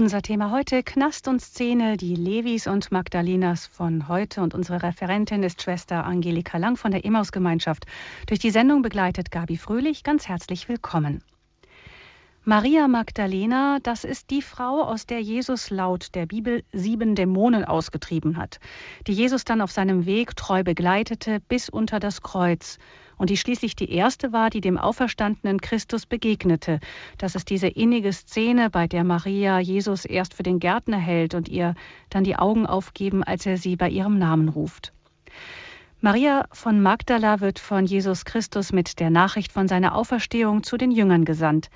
Unser Thema heute Knast und Szene, die Levis und Magdalenas von heute. Und unsere Referentin ist Schwester Angelika Lang von der Emmaus-Gemeinschaft. Durch die Sendung begleitet Gabi Fröhlich. Ganz herzlich willkommen. Maria Magdalena, das ist die Frau, aus der Jesus laut der Bibel sieben Dämonen ausgetrieben hat, die Jesus dann auf seinem Weg treu begleitete bis unter das Kreuz und die schließlich die erste war, die dem auferstandenen Christus begegnete. Das ist diese innige Szene, bei der Maria Jesus erst für den Gärtner hält und ihr dann die Augen aufgeben, als er sie bei ihrem Namen ruft. Maria von Magdala wird von Jesus Christus mit der Nachricht von seiner Auferstehung zu den Jüngern gesandt.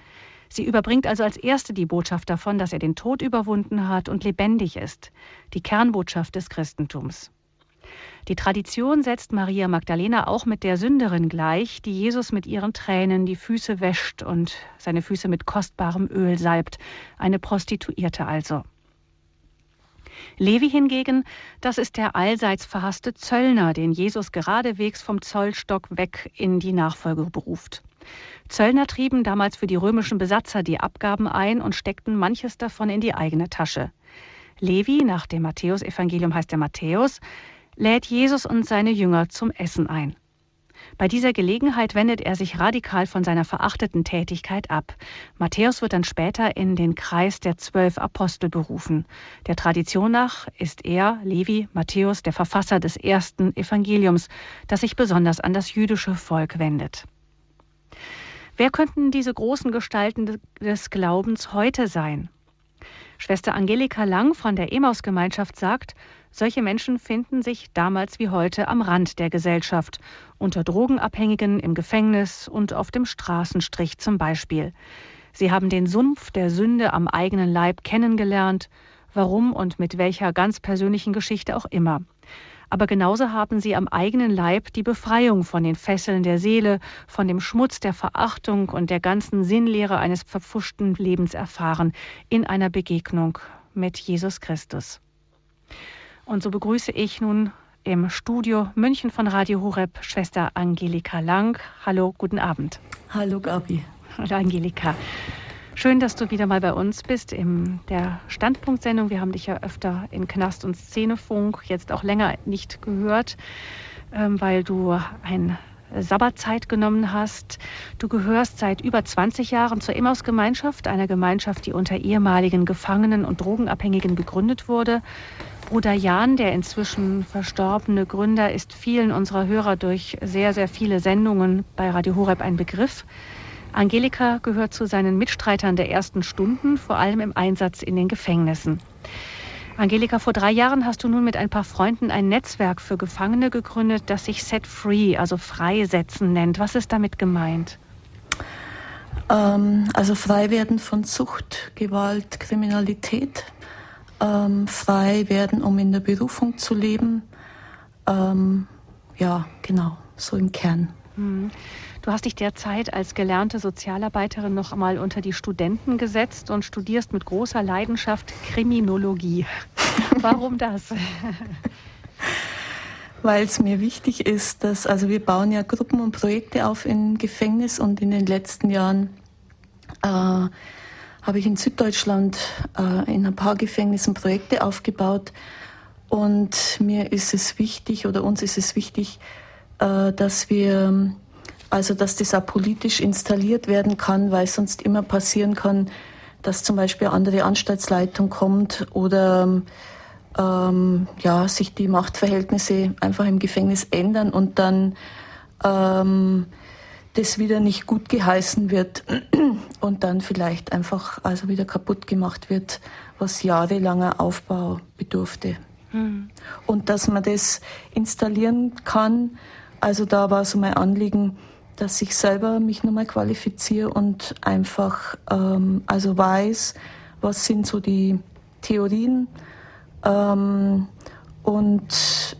Sie überbringt also als erste die Botschaft davon, dass er den Tod überwunden hat und lebendig ist, die Kernbotschaft des Christentums. Die Tradition setzt Maria Magdalena auch mit der Sünderin gleich, die Jesus mit ihren Tränen die Füße wäscht und seine Füße mit kostbarem Öl salbt, eine Prostituierte also. Levi hingegen, das ist der allseits verhasste Zöllner, den Jesus geradewegs vom Zollstock weg in die Nachfolge beruft. Zöllner trieben damals für die römischen Besatzer die Abgaben ein und steckten manches davon in die eigene Tasche. Levi, nach dem Matthäusevangelium heißt er Matthäus, lädt Jesus und seine Jünger zum Essen ein. Bei dieser Gelegenheit wendet er sich radikal von seiner verachteten Tätigkeit ab. Matthäus wird dann später in den Kreis der zwölf Apostel berufen. Der Tradition nach ist er, Levi, Matthäus, der Verfasser des ersten Evangeliums, das sich besonders an das jüdische Volk wendet. Wer könnten diese großen Gestalten des Glaubens heute sein? Schwester Angelika Lang von der Emaus-Gemeinschaft sagt, solche Menschen finden sich damals wie heute am Rand der Gesellschaft, unter Drogenabhängigen im Gefängnis und auf dem Straßenstrich zum Beispiel. Sie haben den Sumpf der Sünde am eigenen Leib kennengelernt, warum und mit welcher ganz persönlichen Geschichte auch immer aber genauso haben sie am eigenen Leib die Befreiung von den Fesseln der Seele, von dem Schmutz der Verachtung und der ganzen Sinnlehre eines verpfuschten Lebens erfahren in einer Begegnung mit Jesus Christus. Und so begrüße ich nun im Studio München von Radio Horeb Schwester Angelika Lang. Hallo, guten Abend. Hallo Gabi. Hallo Angelika. Schön, dass du wieder mal bei uns bist in der Standpunktsendung. Wir haben dich ja öfter in Knast und Szenefunk jetzt auch länger nicht gehört, ähm, weil du ein Sabbatzeit genommen hast. Du gehörst seit über 20 Jahren zur Emmaus-Gemeinschaft, einer Gemeinschaft, die unter ehemaligen Gefangenen und Drogenabhängigen gegründet wurde. Bruder Jan, der inzwischen verstorbene Gründer, ist vielen unserer Hörer durch sehr, sehr viele Sendungen bei Radio Horeb ein Begriff. Angelika gehört zu seinen Mitstreitern der ersten Stunden, vor allem im Einsatz in den Gefängnissen. Angelika, vor drei Jahren hast du nun mit ein paar Freunden ein Netzwerk für Gefangene gegründet, das sich Set Free, also Freisetzen nennt. Was ist damit gemeint? Ähm, also frei werden von Sucht, Gewalt, Kriminalität. Ähm, frei werden, um in der Berufung zu leben. Ähm, ja, genau, so im Kern. Hm. Du hast dich derzeit als gelernte Sozialarbeiterin noch einmal unter die Studenten gesetzt und studierst mit großer Leidenschaft Kriminologie. Warum das? Weil es mir wichtig ist, dass, also wir bauen ja Gruppen und Projekte auf im Gefängnis und in den letzten Jahren äh, habe ich in Süddeutschland äh, in ein paar Gefängnissen Projekte aufgebaut. Und mir ist es wichtig oder uns ist es wichtig, äh, dass wir also dass das auch politisch installiert werden kann, weil es sonst immer passieren kann, dass zum Beispiel eine andere Anstaltsleitung kommt oder ähm, ja, sich die Machtverhältnisse einfach im Gefängnis ändern und dann ähm, das wieder nicht gut geheißen wird und dann vielleicht einfach also wieder kaputt gemacht wird, was jahrelanger Aufbau bedurfte. Mhm. Und dass man das installieren kann, also da war so mein Anliegen, dass ich selber mich nochmal qualifiziere und einfach ähm, also weiß, was sind so die Theorien ähm, und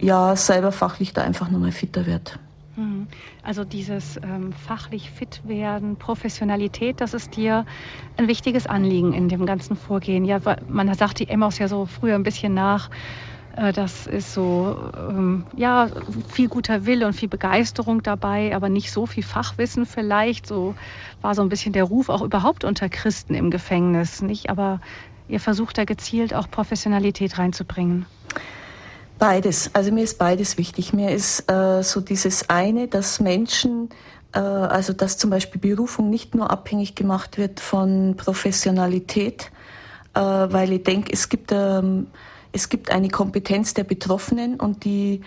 ja, selber fachlich da einfach nochmal fitter wird. Mhm. Also dieses ähm, fachlich fit werden, Professionalität, das ist dir ein wichtiges Anliegen in dem ganzen Vorgehen. Ja, man sagt die Emmaus ja so früher ein bisschen nach, Äh, das ist so, ähm, ja, viel guter Wille und viel Begeisterung dabei, aber nicht so viel Fachwissen vielleicht. So war so ein bisschen der Ruf auch überhaupt unter Christen im Gefängnis, nicht? Aber ihr versucht da gezielt auch Professionalität reinzubringen. Beides. Also mir ist beides wichtig. Mir ist äh, so dieses eine, dass Menschen, äh, also dass zum Beispiel Berufung nicht nur abhängig gemacht wird von Professionalität, äh, weil ich denke, es gibt ähm, es gibt eine Kompetenz der Betroffenen und die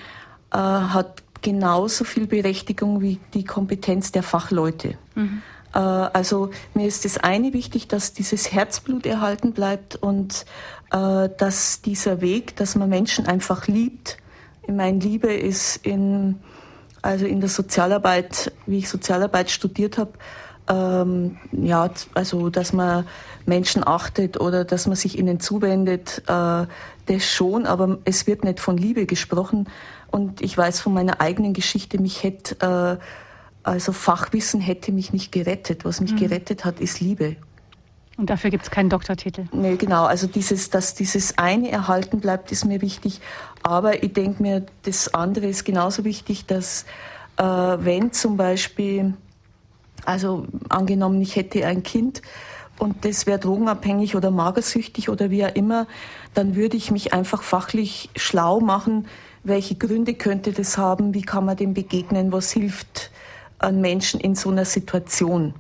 äh, hat genauso viel Berechtigung wie die Kompetenz der Fachleute. Mhm. Äh, also mir ist das eine wichtig, dass dieses Herzblut erhalten bleibt und äh, dass dieser Weg, dass man Menschen einfach liebt. Meine Liebe ist in, also in der Sozialarbeit, wie ich Sozialarbeit studiert habe, ähm, ja, also dass man Menschen achtet oder dass man sich ihnen zuwendet, äh, das schon, aber es wird nicht von Liebe gesprochen. Und ich weiß von meiner eigenen Geschichte, mich hätte, also Fachwissen hätte mich nicht gerettet. Was mich mhm. gerettet hat, ist Liebe. Und dafür gibt es keinen Doktortitel. Nee, genau. Also dieses, dass dieses eine erhalten bleibt, ist mir wichtig. Aber ich denke mir, das andere ist genauso wichtig, dass äh, wenn zum Beispiel, also angenommen, ich hätte ein Kind, und das wäre drogenabhängig oder magersüchtig oder wie auch immer, dann würde ich mich einfach fachlich schlau machen, welche Gründe könnte das haben, wie kann man dem begegnen, was hilft an Menschen in so einer Situation.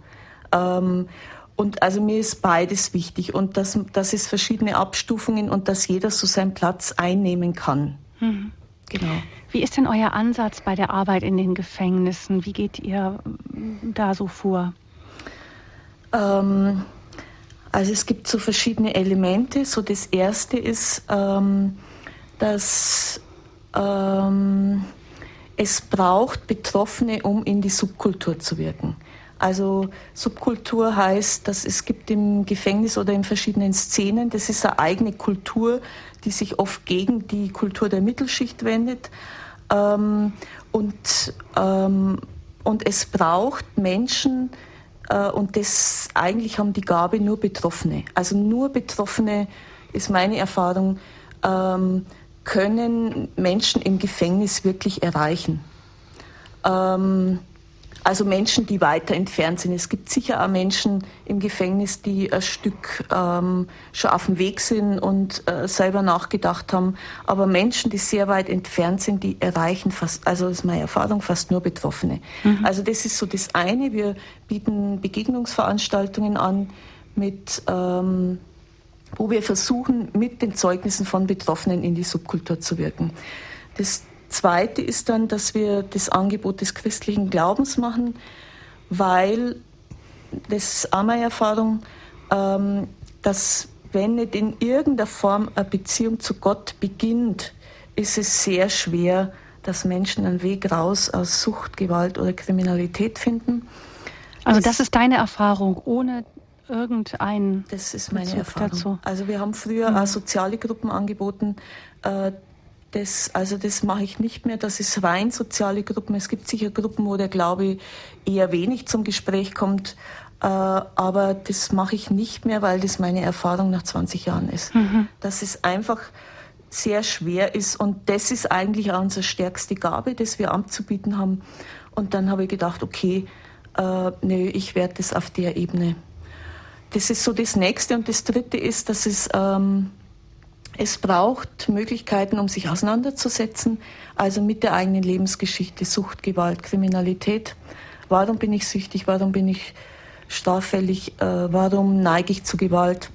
Ähm, und also mir ist beides wichtig und dass, dass es verschiedene Abstufungen und dass jeder so seinen Platz einnehmen kann. Mhm. Genau. Wie ist denn euer Ansatz bei der Arbeit in den Gefängnissen? Wie geht ihr da so vor? Ähm, also es gibt so verschiedene Elemente. So das erste ist, ähm, dass ähm, es braucht Betroffene, um in die Subkultur zu wirken. Also Subkultur heißt, dass es gibt im Gefängnis oder in verschiedenen Szenen, das ist eine eigene Kultur, die sich oft gegen die Kultur der Mittelschicht wendet. Ähm, und, ähm, und es braucht Menschen, äh, und das eigentlich haben die Gabe nur Betroffene. Also nur Betroffene ist meine Erfahrung, ähm, können Menschen im Gefängnis wirklich erreichen. Ähm, also Menschen, die weiter entfernt sind. Es gibt sicher auch Menschen im Gefängnis, die ein Stück ähm, schon auf dem Weg sind und äh, selber nachgedacht haben. Aber Menschen, die sehr weit entfernt sind, die erreichen fast, also das ist meine Erfahrung, fast nur Betroffene. Mhm. Also das ist so das eine. Wir bieten Begegnungsveranstaltungen an mit ähm, wo wir versuchen, mit den Zeugnissen von Betroffenen in die Subkultur zu wirken. Das Zweite ist dann, dass wir das Angebot des christlichen Glaubens machen, weil das ist auch meine Erfahrung, ähm, dass wenn nicht in irgendeiner Form eine Beziehung zu Gott beginnt, ist es sehr schwer, dass Menschen einen Weg raus aus Sucht, Gewalt oder Kriminalität finden. Also das, das ist deine Erfahrung, ohne irgendein. Das ist meine Bezug Erfahrung. Dazu. Also wir haben früher mhm. auch soziale Gruppen angeboten, äh, das, also das mache ich nicht mehr. Das ist rein soziale Gruppen. Es gibt sicher Gruppen, wo der Glaube eher wenig zum Gespräch kommt. Äh, aber das mache ich nicht mehr, weil das meine Erfahrung nach 20 Jahren ist. Mhm. Dass es einfach sehr schwer ist. Und das ist eigentlich auch unsere stärkste Gabe, das wir anzubieten haben. Und dann habe ich gedacht, okay, äh, nö, ich werde das auf der Ebene. Das ist so das Nächste. Und das Dritte ist, dass es ähm, es braucht Möglichkeiten, um sich auseinanderzusetzen, also mit der eigenen Lebensgeschichte, Sucht, Gewalt, Kriminalität. Warum bin ich süchtig? Warum bin ich straffällig? Äh, warum neige ich zu Gewalt?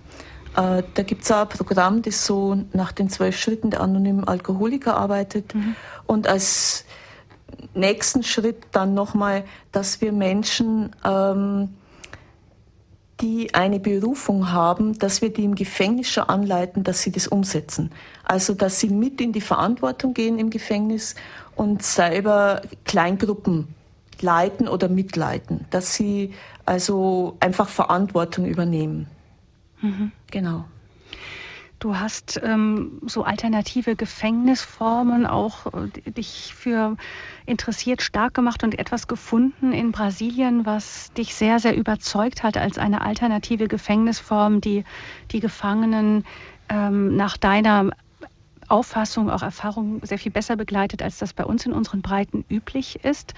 Äh, da gibt es ein Programm, das so nach den zwölf Schritten der anonymen Alkoholiker arbeitet. Mhm. Und als nächsten Schritt dann nochmal, dass wir Menschen ähm, die eine Berufung haben, dass wir die im Gefängnis schon anleiten, dass sie das umsetzen. Also, dass sie mit in die Verantwortung gehen im Gefängnis und selber Kleingruppen leiten oder mitleiten, dass sie also einfach Verantwortung übernehmen. Mhm. Genau. Du hast ähm, so alternative Gefängnisformen auch äh, dich für interessiert, stark gemacht und etwas gefunden in Brasilien, was dich sehr, sehr überzeugt hat als eine alternative Gefängnisform, die die Gefangenen ähm, nach deiner Auffassung, auch Erfahrung sehr viel besser begleitet, als das bei uns in unseren Breiten üblich ist.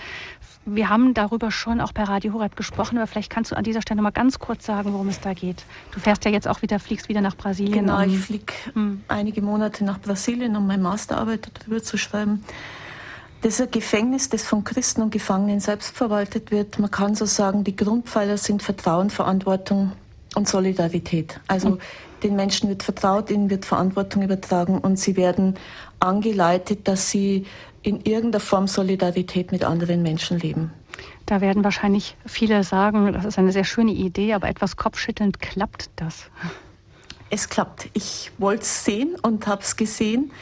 Wir haben darüber schon auch bei Radio Horeb gesprochen, aber vielleicht kannst du an dieser Stelle noch mal ganz kurz sagen, worum es da geht. Du fährst ja jetzt auch wieder, fliegst wieder nach Brasilien. Genau, um, ich fliege hm. einige Monate nach Brasilien, um meine Masterarbeit darüber zu schreiben. Das ist ein Gefängnis, das von Christen und Gefangenen selbst verwaltet wird. Man kann so sagen, die Grundpfeiler sind Vertrauen, Verantwortung und Solidarität. Also mhm. den Menschen wird vertraut, ihnen wird Verantwortung übertragen und sie werden angeleitet, dass sie in irgendeiner Form Solidarität mit anderen Menschen leben. Da werden wahrscheinlich viele sagen, das ist eine sehr schöne Idee, aber etwas kopfschüttelnd klappt das. Es klappt. Ich wollte es sehen und habe es gesehen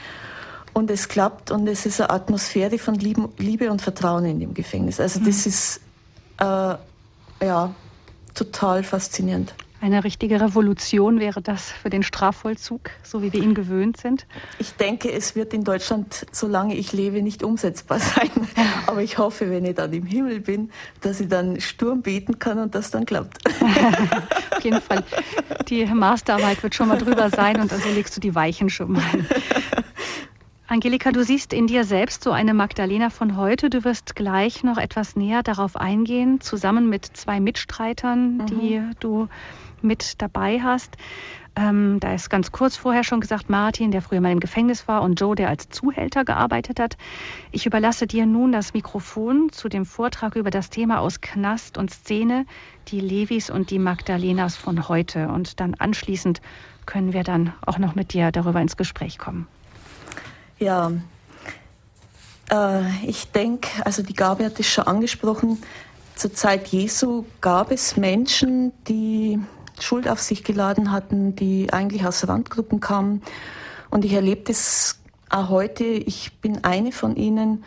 und es klappt und es ist eine Atmosphäre von Liebe und Vertrauen in dem Gefängnis. Also das mhm. ist äh, ja total faszinierend. Eine richtige Revolution wäre das für den Strafvollzug, so wie wir ihn gewöhnt sind? Ich denke, es wird in Deutschland, solange ich lebe, nicht umsetzbar sein. Aber ich hoffe, wenn ich dann im Himmel bin, dass ich dann Sturm beten kann und das dann klappt. Auf jeden Fall. Die Masterarbeit wird schon mal drüber sein und also legst du die Weichen schon mal. Angelika, du siehst in dir selbst so eine Magdalena von heute. Du wirst gleich noch etwas näher darauf eingehen, zusammen mit zwei Mitstreitern, mhm. die du mit dabei hast. Ähm, da ist ganz kurz vorher schon gesagt, Martin, der früher mal im Gefängnis war, und Joe, der als Zuhälter gearbeitet hat. Ich überlasse dir nun das Mikrofon zu dem Vortrag über das Thema aus Knast und Szene, die Levis und die Magdalenas von heute. Und dann anschließend können wir dann auch noch mit dir darüber ins Gespräch kommen. Ja, äh, ich denke, also die Gabe hat es schon angesprochen, zur Zeit Jesu gab es Menschen, die Schuld auf sich geladen hatten, die eigentlich aus Randgruppen kamen. Und ich erlebe das auch heute. Ich bin eine von ihnen.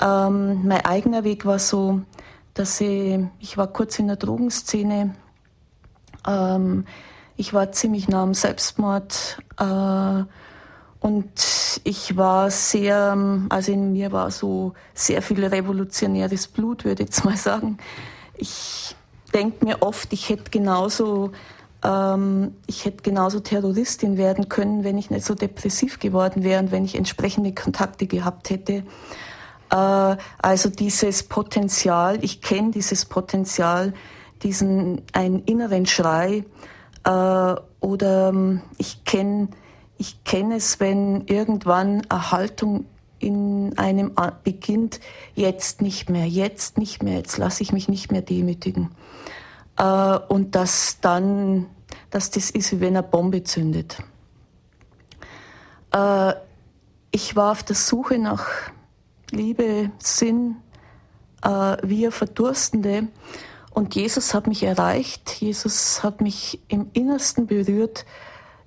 Ähm, mein eigener Weg war so, dass ich, ich war kurz in der Drogenszene. Ähm, ich war ziemlich nah am Selbstmord. Äh, und ich war sehr, also in mir war so sehr viel revolutionäres Blut, würde ich jetzt mal sagen. Ich denke mir oft, ich hätte genauso, ähm, ich hätte genauso Terroristin werden können, wenn ich nicht so depressiv geworden wäre und wenn ich entsprechende Kontakte gehabt hätte. Äh, also dieses Potenzial, ich kenne dieses Potenzial, diesen einen inneren Schrei äh, oder ähm, ich kenne ich kenne es, wenn irgendwann eine Haltung in einem beginnt, jetzt nicht mehr, jetzt nicht mehr, jetzt lasse ich mich nicht mehr demütigen. Äh, und dass dann, dass das ist, wie wenn eine Bombe zündet. Äh, ich war auf der Suche nach Liebe, Sinn, äh, wir Verdurstende. Und Jesus hat mich erreicht, Jesus hat mich im Innersten berührt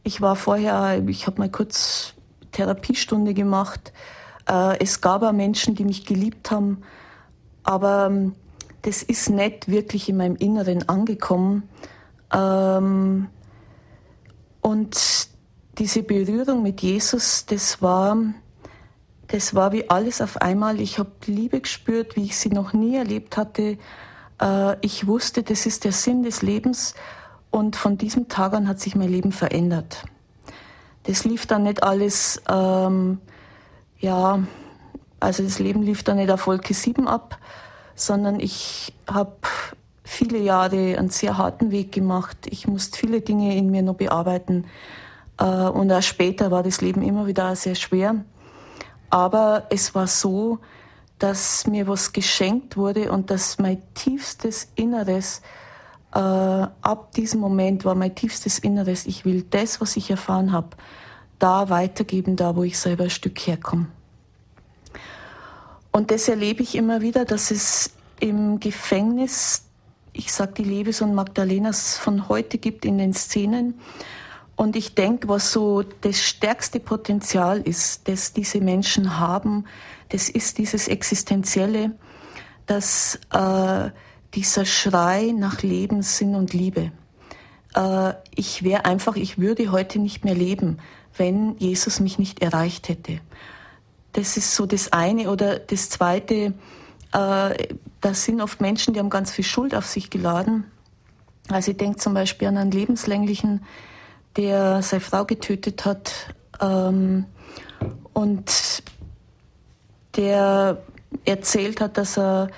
ich war vorher, ich habe mal kurz Therapiestunde gemacht. Äh, es gab auch Menschen, die mich geliebt haben, aber ähm, das ist nicht wirklich in meinem Inneren angekommen. Ähm, und diese Berührung mit Jesus, das war, das war wie alles auf einmal. Ich habe Liebe gespürt, wie ich sie noch nie erlebt hatte. Äh, ich wusste, das ist der Sinn des Lebens. Und von diesem Tag an hat sich mein Leben verändert. Das lief dann nicht alles, ähm, ja, also das Leben lief dann nicht auf Wolke 7 ab, sondern ich habe viele Jahre einen sehr harten Weg gemacht. Ich musste viele Dinge in mir noch bearbeiten. Äh, und auch später war das Leben immer wieder sehr schwer. Aber es war so, dass mir was geschenkt wurde und dass mein tiefstes Inneres äh, ab diesem Moment war mein tiefstes Inneres, ich will das, was ich erfahren habe, da weitergeben, da wo ich selber ein Stück herkomme. Und das erlebe ich immer wieder, dass es im Gefängnis, ich sage die Lebes und Magdalenas von heute gibt in den Szenen. Und ich denke, was so das stärkste Potenzial ist, das diese Menschen haben, das ist dieses Existenzielle, dass äh, dieser Schrei nach Leben, Sinn und Liebe. Äh, ich wäre einfach, ich würde heute nicht mehr leben, wenn Jesus mich nicht erreicht hätte. Das ist so das eine. Oder das zweite, äh, das sind oft Menschen, die haben ganz viel Schuld auf sich geladen. Also ich denke zum Beispiel an einen lebenslänglichen, der seine Frau getötet hat, Ähm, und der erzählt hat, dass er,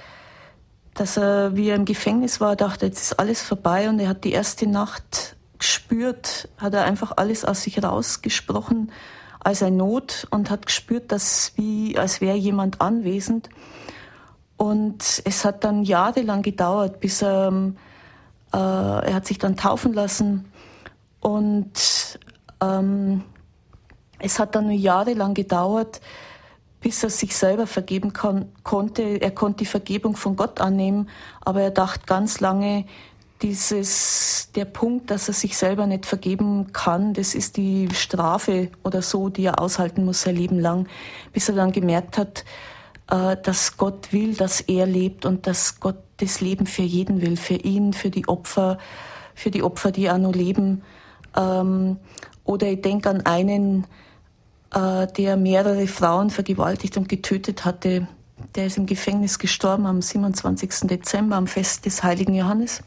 dass er, wie er im Gefängnis war, dachte, jetzt ist alles vorbei und er hat die erste Nacht gespürt, hat er einfach alles aus sich rausgesprochen als ein Not und hat gespürt, dass wie, als wäre jemand anwesend. Und es hat dann jahrelang gedauert, bis er, äh, er hat sich dann taufen lassen und ähm, es hat dann jahrelang gedauert, bis er sich selber vergeben kann, konnte. Er konnte die Vergebung von Gott annehmen, aber er dachte ganz lange, dieses, der Punkt, dass er sich selber nicht vergeben kann, das ist die Strafe oder so, die er aushalten muss sein Leben lang, bis er dann gemerkt hat, äh, dass Gott will, dass er lebt und dass Gott das Leben für jeden will, für ihn, für die Opfer, für die Opfer, die auch noch leben. Ähm, oder ich denke an einen, äh, der mehrere Frauen vergewaltigt und getötet hatte. Der ist im Gefängnis gestorben am 27. Dezember, am Fest des heiligen Johannes.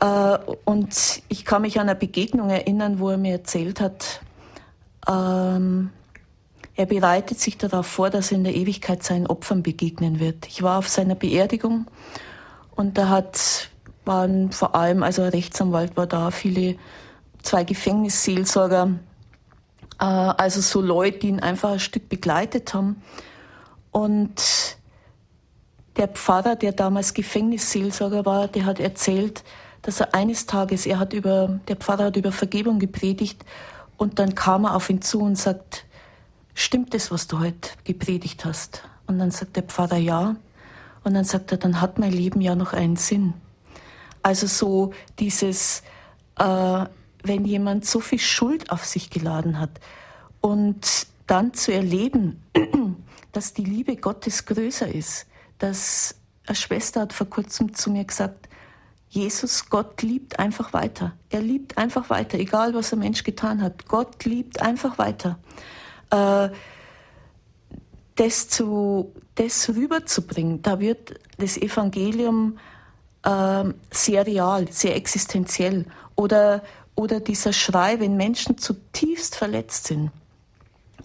Äh, und ich kann mich an eine Begegnung erinnern, wo er mir erzählt hat, ähm, er bereitet sich darauf vor, dass er in der Ewigkeit seinen Opfern begegnen wird. Ich war auf seiner Beerdigung und da hat, waren vor allem, also Rechtsanwalt war da, viele, zwei Gefängnisseelsorger, äh, also so Leute, die ihn einfach ein Stück begleitet haben. Und der Pfarrer, der damals Gefängnisseelsorger war, der hat erzählt, dass er eines Tages, er hat über, der Pfarrer hat über Vergebung gepredigt und dann kam er auf ihn zu und sagt, stimmt es, was du heute gepredigt hast? Und dann sagt der Pfarrer ja. Und dann sagt er, dann hat mein Leben ja noch einen Sinn. Also so dieses, äh, wenn jemand so viel Schuld auf sich geladen hat und dann zu erleben, dass die Liebe Gottes größer ist, dass eine Schwester hat vor kurzem zu mir gesagt, Jesus, Gott liebt einfach weiter. Er liebt einfach weiter, egal was ein Mensch getan hat. Gott liebt einfach weiter. Äh, das, zu, das rüberzubringen, da wird das Evangelium äh, sehr real, sehr existenziell. Oder oder dieser Schrei, wenn Menschen zutiefst verletzt sind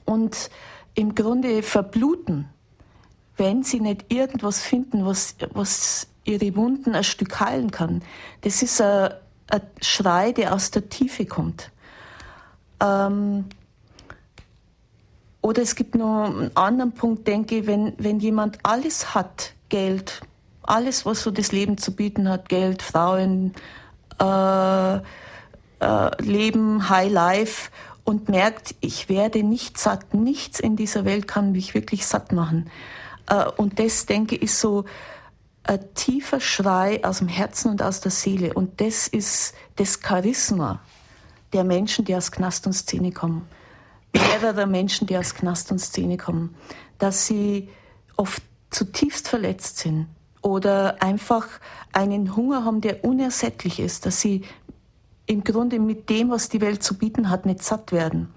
und im Grunde verbluten, wenn sie nicht irgendwas finden, was, was ihre Wunden ein Stück heilen kann. Das ist ein, ein Schrei, der aus der Tiefe kommt. Ähm, oder es gibt noch einen anderen Punkt, denke ich, wenn, wenn jemand alles hat, Geld, alles, was so das Leben zu bieten hat, Geld, Frauen, äh, äh, Leben, High Life und merkt, ich werde nicht satt. Nichts in dieser Welt kann mich wirklich satt machen. Äh, und das, denke ich, ist so ein tiefer Schrei aus dem Herzen und aus der Seele. Und das ist das Charisma der Menschen, die aus Knast und Szene kommen. Mehrerer Menschen, die aus Knast und Szene kommen. Dass sie oft zutiefst verletzt sind oder einfach einen Hunger haben, der unersättlich ist, dass sie im Grunde mit dem, was die Welt zu bieten hat, nicht satt werden.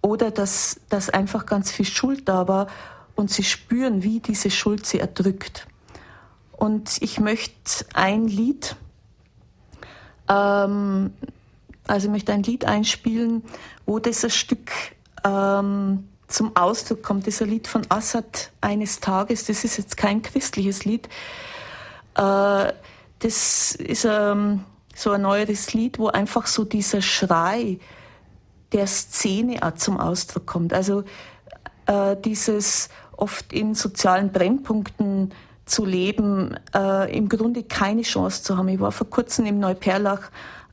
Oder dass, dass einfach ganz viel Schuld da war und sie spüren, wie diese Schuld sie erdrückt. Und ich möchte ein Lied, ähm, also ich möchte ein Lied einspielen, wo dieses Stück ähm, zum Ausdruck kommt. Ein Lied von Assad eines Tages. Das ist jetzt kein christliches Lied. Äh, das ist ähm, so ein neueres Lied, wo einfach so dieser Schrei der Szene auch zum Ausdruck kommt. Also äh, dieses oft in sozialen Brennpunkten zu leben, äh, im Grunde keine Chance zu haben. Ich war vor kurzem im Neuperlach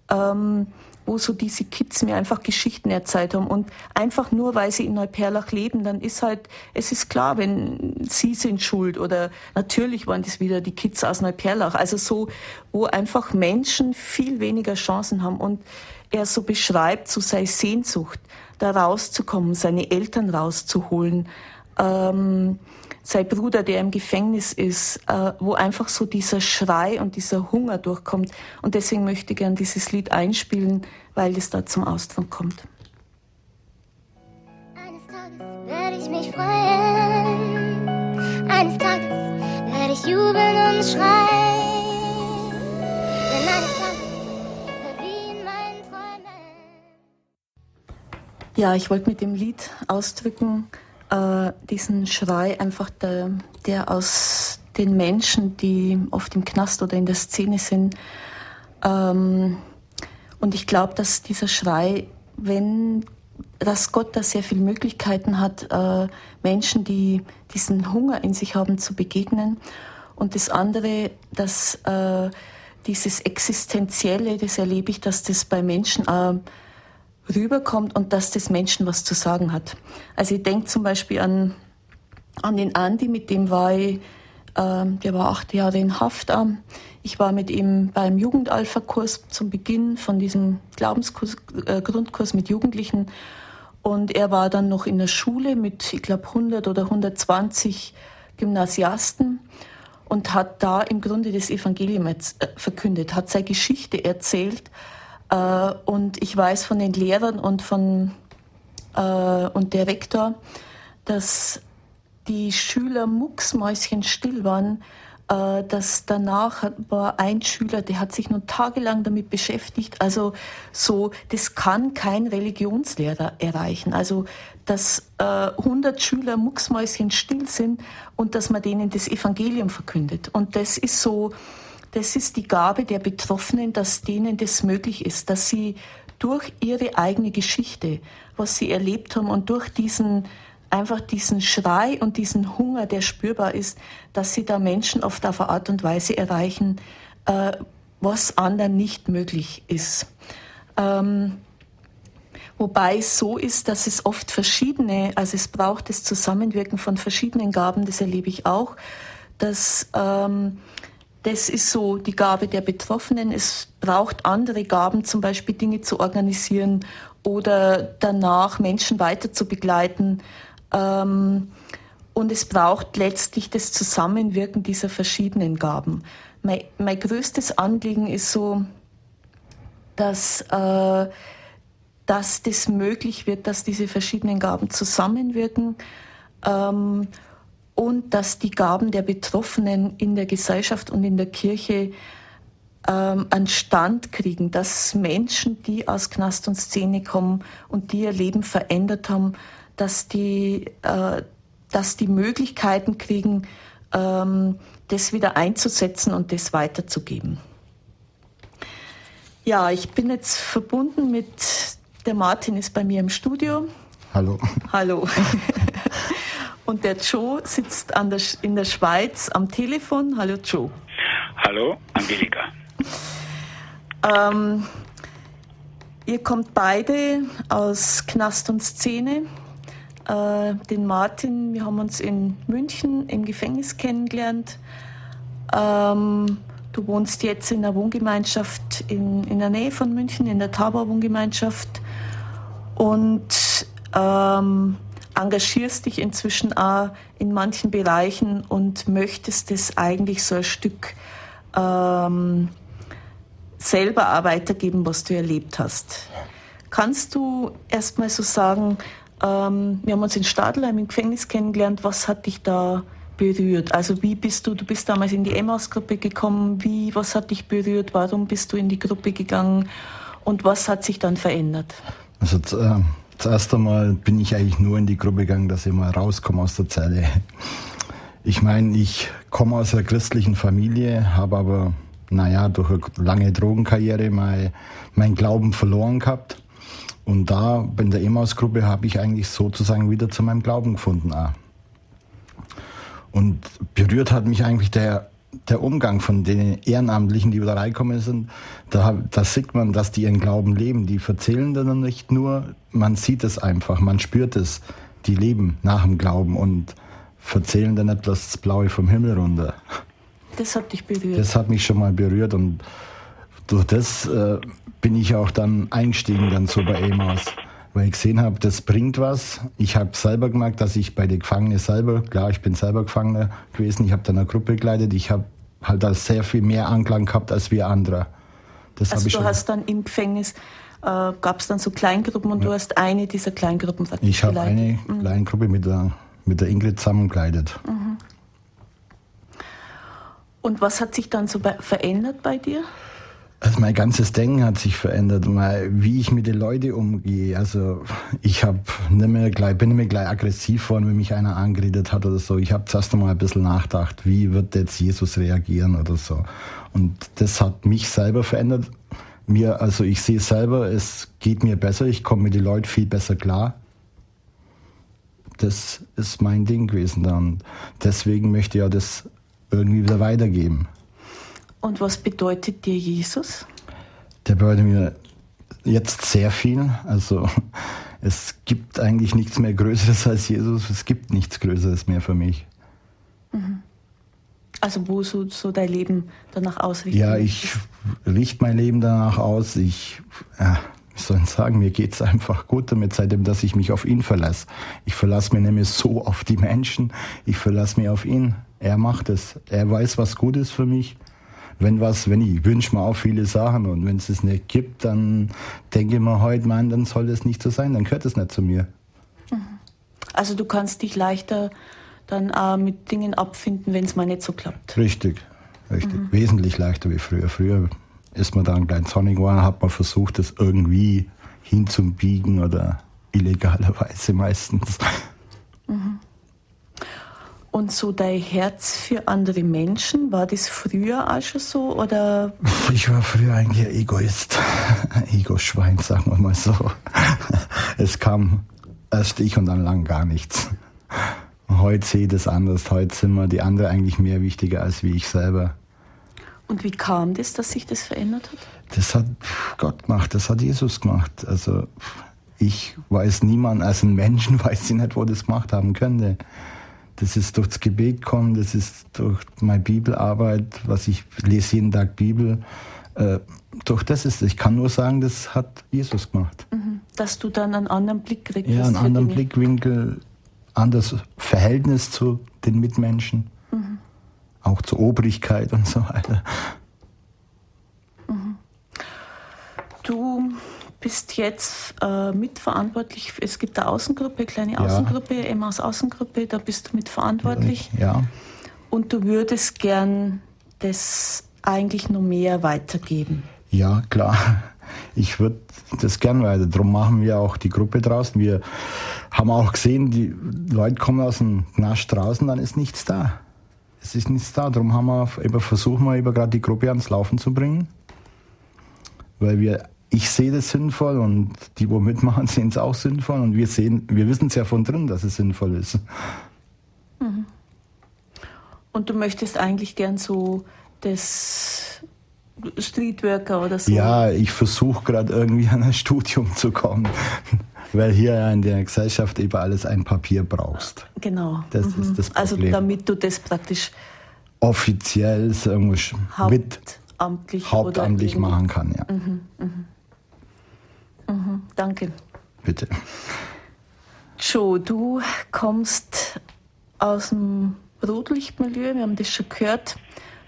ähm, wo so diese Kids mir einfach Geschichten erzählt haben. Und einfach nur, weil sie in Neuperlach leben, dann ist halt, es ist klar, wenn sie sind schuld oder natürlich waren das wieder die Kids aus Neuperlach. Also so, wo einfach Menschen viel weniger Chancen haben. Und er so beschreibt, so seine Sehnsucht, da rauszukommen, seine Eltern rauszuholen. Ähm, sein Bruder, der im Gefängnis ist, äh, wo einfach so dieser Schrei und dieser Hunger durchkommt. Und deswegen möchte ich gern dieses Lied einspielen, weil es da zum Ausdruck kommt. Eines Tages werde ich mich freuen. Eines Tages werde ich jubeln und schreien. Denn eines Tages wird wie in meinen Träumen. Ja, ich wollte mit dem Lied ausdrücken, äh, diesen Schrei einfach, der, der aus den Menschen, die oft im Knast oder in der Szene sind. Ähm, und ich glaube, dass dieser Schrei, wenn, dass Gott da sehr viele Möglichkeiten hat, äh, Menschen, die diesen Hunger in sich haben, zu begegnen. Und das andere, dass äh, dieses Existenzielle, das erlebe ich, dass das bei Menschen äh, rüberkommt und dass das Menschen was zu sagen hat. Also ich denke zum Beispiel an, an den Andi, mit dem war ich, äh, der war acht Jahre in Haft. Äh, ich war mit ihm beim Jugendalpha-Kurs zum Beginn von diesem Glaubenskurs, äh, mit Jugendlichen. Und er war dann noch in der Schule mit, ich glaube, 100 oder 120 Gymnasiasten und hat da im Grunde das Evangelium äh, verkündet, hat seine Geschichte erzählt äh, und ich weiß von den Lehrern und von äh, und der Rektor, dass die Schüler mucksmäuschenstill waren, äh, dass danach war ein Schüler, der hat sich nur tagelang damit beschäftigt. Also so, das kann kein Religionslehrer erreichen. Also dass äh, 100 Schüler mucksmäuschenstill sind und dass man denen das Evangelium verkündet. Und das ist so, das ist die Gabe der Betroffenen, dass denen das möglich ist, dass sie durch ihre eigene Geschichte, was sie erlebt haben und durch diesen einfach diesen Schrei und diesen Hunger, der spürbar ist, dass sie da Menschen auf der Art und Weise erreichen, äh, was anderen nicht möglich ist. Ähm, wobei es so ist, dass es oft verschiedene, also es braucht das Zusammenwirken von verschiedenen Gaben, das erlebe ich auch, dass ähm, das ist so die Gabe der Betroffenen. Es braucht andere Gaben, zum Beispiel Dinge zu organisieren oder danach Menschen weiter zu begleiten. Ähm, und es braucht letztlich das Zusammenwirken dieser verschiedenen Gaben. Mein, mein größtes Anliegen ist so, dass, äh, dass das möglich wird, dass diese verschiedenen Gaben zusammenwirken. Und dass die Gaben der Betroffenen in der Gesellschaft und in der Kirche ähm, einen Stand kriegen, dass Menschen, die aus Knast und Szene kommen und die ihr Leben verändert haben, dass die, äh, dass die Möglichkeiten kriegen, ähm, das wieder einzusetzen und das weiterzugeben. Ja, ich bin jetzt verbunden mit, der Martin ist bei mir im Studio. Hallo. Hallo. Und der Joe sitzt der, in der Schweiz am Telefon. Hallo Joe. Hallo Angelika. Ähm, ihr kommt beide aus Knast und Szene. Äh, den Martin, wir haben uns in München im Gefängnis kennengelernt. Ähm, du wohnst jetzt in der Wohngemeinschaft in, in der Nähe von München, in der Tabor Wohngemeinschaft. Und ähm, engagierst dich inzwischen auch in manchen Bereichen und möchtest es eigentlich so ein Stück ähm, selber auch weitergeben, was du erlebt hast. Kannst du erstmal so sagen, ähm, wir haben uns in Stadelheim im Gefängnis kennengelernt, was hat dich da berührt? Also wie bist du, du bist damals in die Emmaus-Gruppe gekommen, wie, was hat dich berührt, warum bist du in die Gruppe gegangen und was hat sich dann verändert? Also äh, Zuerst einmal bin ich eigentlich nur in die Gruppe gegangen, dass ich mal rauskomme aus der Zelle. Ich meine, ich komme aus einer christlichen Familie, habe aber, naja, durch eine lange Drogenkarriere mein, mein Glauben verloren gehabt. Und da in der Emmaus-Gruppe habe ich eigentlich sozusagen wieder zu meinem Glauben gefunden. Auch. Und berührt hat mich eigentlich der der Umgang von den Ehrenamtlichen, die da reinkommen sind, da, da sieht man, dass die ihren Glauben leben. Die erzählen dann nicht nur, man sieht es einfach, man spürt es. Die leben nach dem Glauben und erzählen dann etwas das Blaue vom Himmel runter. Das hat dich berührt. Das hat mich schon mal berührt und durch das äh, bin ich auch dann eingestiegen dann so bei Emaus weil ich gesehen habe, das bringt was. Ich habe selber gemerkt, dass ich bei den Gefangenen selber, klar, ich bin selber Gefangener gewesen, ich habe dann eine Gruppe begleitet, ich habe halt da sehr viel mehr Anklang gehabt als wir andere. Das also du hast dann im Gefängnis, äh, gab es dann so Kleingruppen und ja. du hast eine dieser Kleingruppen Ich habe eine mhm. Kleingruppe mit der, mit der Ingrid zusammengekleidet. Mhm. Und was hat sich dann so verändert bei dir? Also mein ganzes Denken hat sich verändert, mal wie ich mit den Leuten umgehe. Also ich habe nicht mehr gleich, bin nicht mehr gleich aggressiv geworden, wenn mich einer angeredet hat oder so. Ich habe zuerst einmal ein bisschen nachgedacht, wie wird jetzt Jesus reagieren oder so. Und das hat mich selber verändert. Mir, also ich sehe selber, es geht mir besser, ich komme mit den Leuten viel besser klar. Das ist mein Ding gewesen dann. Deswegen möchte ich ja das irgendwie wieder weitergeben. Und was bedeutet dir Jesus? Der bedeutet mir jetzt sehr viel. Also es gibt eigentlich nichts mehr Größeres als Jesus. Es gibt nichts Größeres mehr für mich. Mhm. Also wo so, so dein Leben danach ausrichtet? Ja, ich richte mein Leben danach aus. Ich, ja, wie soll ich sagen, mir geht es einfach gut damit, seitdem, dass ich mich auf ihn verlasse. Ich verlasse mich nämlich so auf die Menschen. Ich verlasse mich auf ihn. Er macht es. Er weiß, was gut ist für mich wenn was, wenn ich wünsche mir auch viele Sachen und wenn es es nicht gibt, dann denke ich mir heute, man, dann soll es nicht so sein, dann gehört es nicht zu mir. Mhm. Also du kannst dich leichter dann auch mit Dingen abfinden, wenn es mal nicht so klappt. Richtig, richtig. Mhm. Wesentlich leichter wie früher. Früher ist man dann gleich zornig geworden, hat man versucht, das irgendwie hinzubiegen oder illegalerweise meistens. Mhm. Und so dein Herz für andere Menschen, war das früher auch schon so? Oder? Ich war früher eigentlich ein Egoist. Ego-Schwein, sagen wir mal so. Es kam erst ich und dann lang gar nichts. Heute sehe ich das anders. Heute sind mir die anderen eigentlich mehr wichtiger als wie ich selber. Und wie kam das, dass sich das verändert hat? Das hat Gott gemacht, das hat Jesus gemacht. Also ich weiß niemand, als ein Menschen weiß ich nicht, wo das gemacht haben könnte. Das ist durchs Gebet kommen, das ist durch meine Bibelarbeit, was ich lese jeden Tag Bibel. Äh, durch das ist, ich kann nur sagen, das hat Jesus gemacht. Mhm. Dass du dann einen anderen Blick kriegst. Ja, einen anderen Dinge. Blickwinkel, anderes Verhältnis zu den Mitmenschen, mhm. auch zur Obrigkeit und so weiter. Mhm. Du bist jetzt äh, mitverantwortlich. Es gibt eine Außengruppe, eine kleine ja. Außengruppe, Emmaus Außengruppe, da bist du mitverantwortlich. Ja. Und du würdest gern das eigentlich noch mehr weitergeben. Ja, klar. Ich würde das gern weiter. Darum machen wir auch die Gruppe draußen. Wir haben auch gesehen, die Leute kommen aus dem Knast draußen, dann ist nichts da. Es ist nichts da. Darum haben wir, versuchen wir über gerade die Gruppe ans Laufen zu bringen. Weil wir ich sehe das sinnvoll und die, wo mitmachen, sehen es auch sinnvoll und wir sehen, wir wissen es ja von drin, dass es sinnvoll ist. Mhm. Und du möchtest eigentlich gern so das Streetworker oder so? Ja, ich versuche gerade irgendwie an ein Studium zu kommen, weil hier in der Gesellschaft eben alles ein Papier brauchst. Genau. Das mhm. ist das also Problem. Also damit du das praktisch offiziell irgendwo mit hauptamtlich, hauptamtlich machen kann, ja. Mhm, mh. Mhm, danke. Bitte. Joe, du kommst aus dem Rotlichtmilieu, wir haben das schon gehört.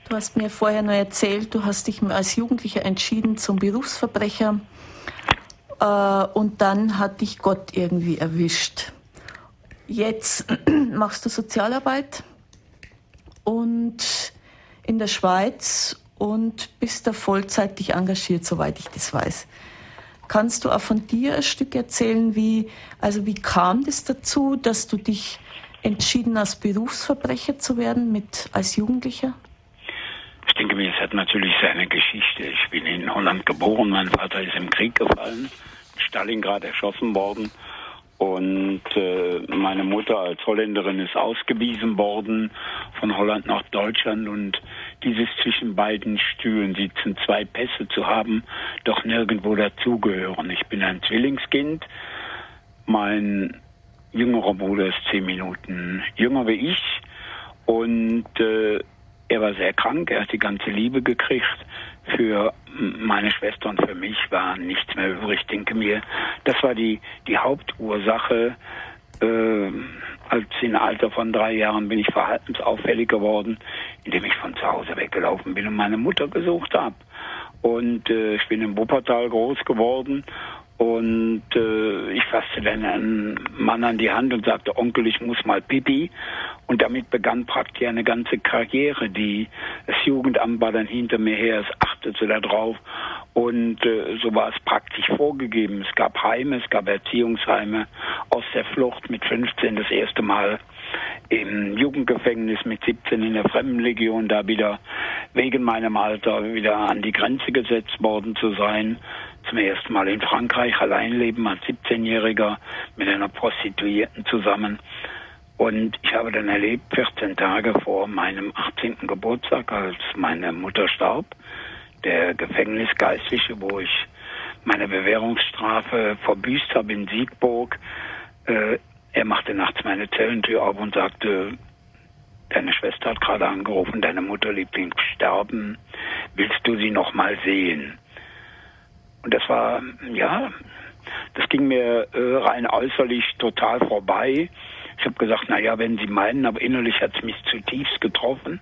Du hast mir vorher noch erzählt, du hast dich als Jugendlicher entschieden zum Berufsverbrecher äh, und dann hat dich Gott irgendwie erwischt. Jetzt machst du Sozialarbeit und in der Schweiz und bist da vollzeitig engagiert, soweit ich das weiß. Kannst du auch von dir ein Stück erzählen, wie, also wie kam das dazu, dass du dich entschieden hast, Berufsverbrecher zu werden mit, als Jugendlicher? Ich denke mir, es hat natürlich seine Geschichte. Ich bin in Holland geboren, mein Vater ist im Krieg gefallen, in Stalingrad erschossen worden. Und äh, meine Mutter als Holländerin ist ausgewiesen worden von Holland nach Deutschland. Und dieses zwischen beiden Stühlen sitzen, zwei Pässe zu haben, doch nirgendwo dazugehören. Ich bin ein Zwillingskind. Mein jüngerer Bruder ist zehn Minuten jünger wie ich. Und äh, er war sehr krank, er hat die ganze Liebe gekriegt für meine Schwester und für mich war nichts mehr übrig. Ich denke mir, das war die, die Hauptursache. Äh, als in Alter von drei Jahren bin ich verhaltensauffällig geworden, indem ich von zu Hause weggelaufen bin und meine Mutter gesucht habe. Und äh, ich bin in Wuppertal groß geworden und äh, ich fasste dann einen Mann an die Hand und sagte, Onkel, ich muss mal pipi. Und damit begann praktisch eine ganze Karriere. Die, das Jugendamt war dann hinter mir her, das achtete da drauf. Und äh, so war es praktisch vorgegeben. Es gab Heime, es gab Erziehungsheime. Aus der Flucht mit 15 das erste Mal im Jugendgefängnis mit 17 in der Fremdenlegion, da wieder wegen meinem Alter wieder an die Grenze gesetzt worden zu sein. Zum ersten Mal in Frankreich allein leben als 17-Jähriger mit einer Prostituierten zusammen. Und ich habe dann erlebt, 14 Tage vor meinem 18. Geburtstag, als meine Mutter starb, der Gefängnisgeistliche, wo ich meine Bewährungsstrafe verbüßt habe in Siegburg, äh, er machte nachts meine Zellentür auf und sagte, deine Schwester hat gerade angerufen, deine Mutter liegt im Sterben, willst du sie noch mal sehen? Und das war, ja, das ging mir äh, rein äußerlich total vorbei. Ich habe gesagt, na ja, wenn Sie meinen, aber innerlich hat es mich zutiefst getroffen.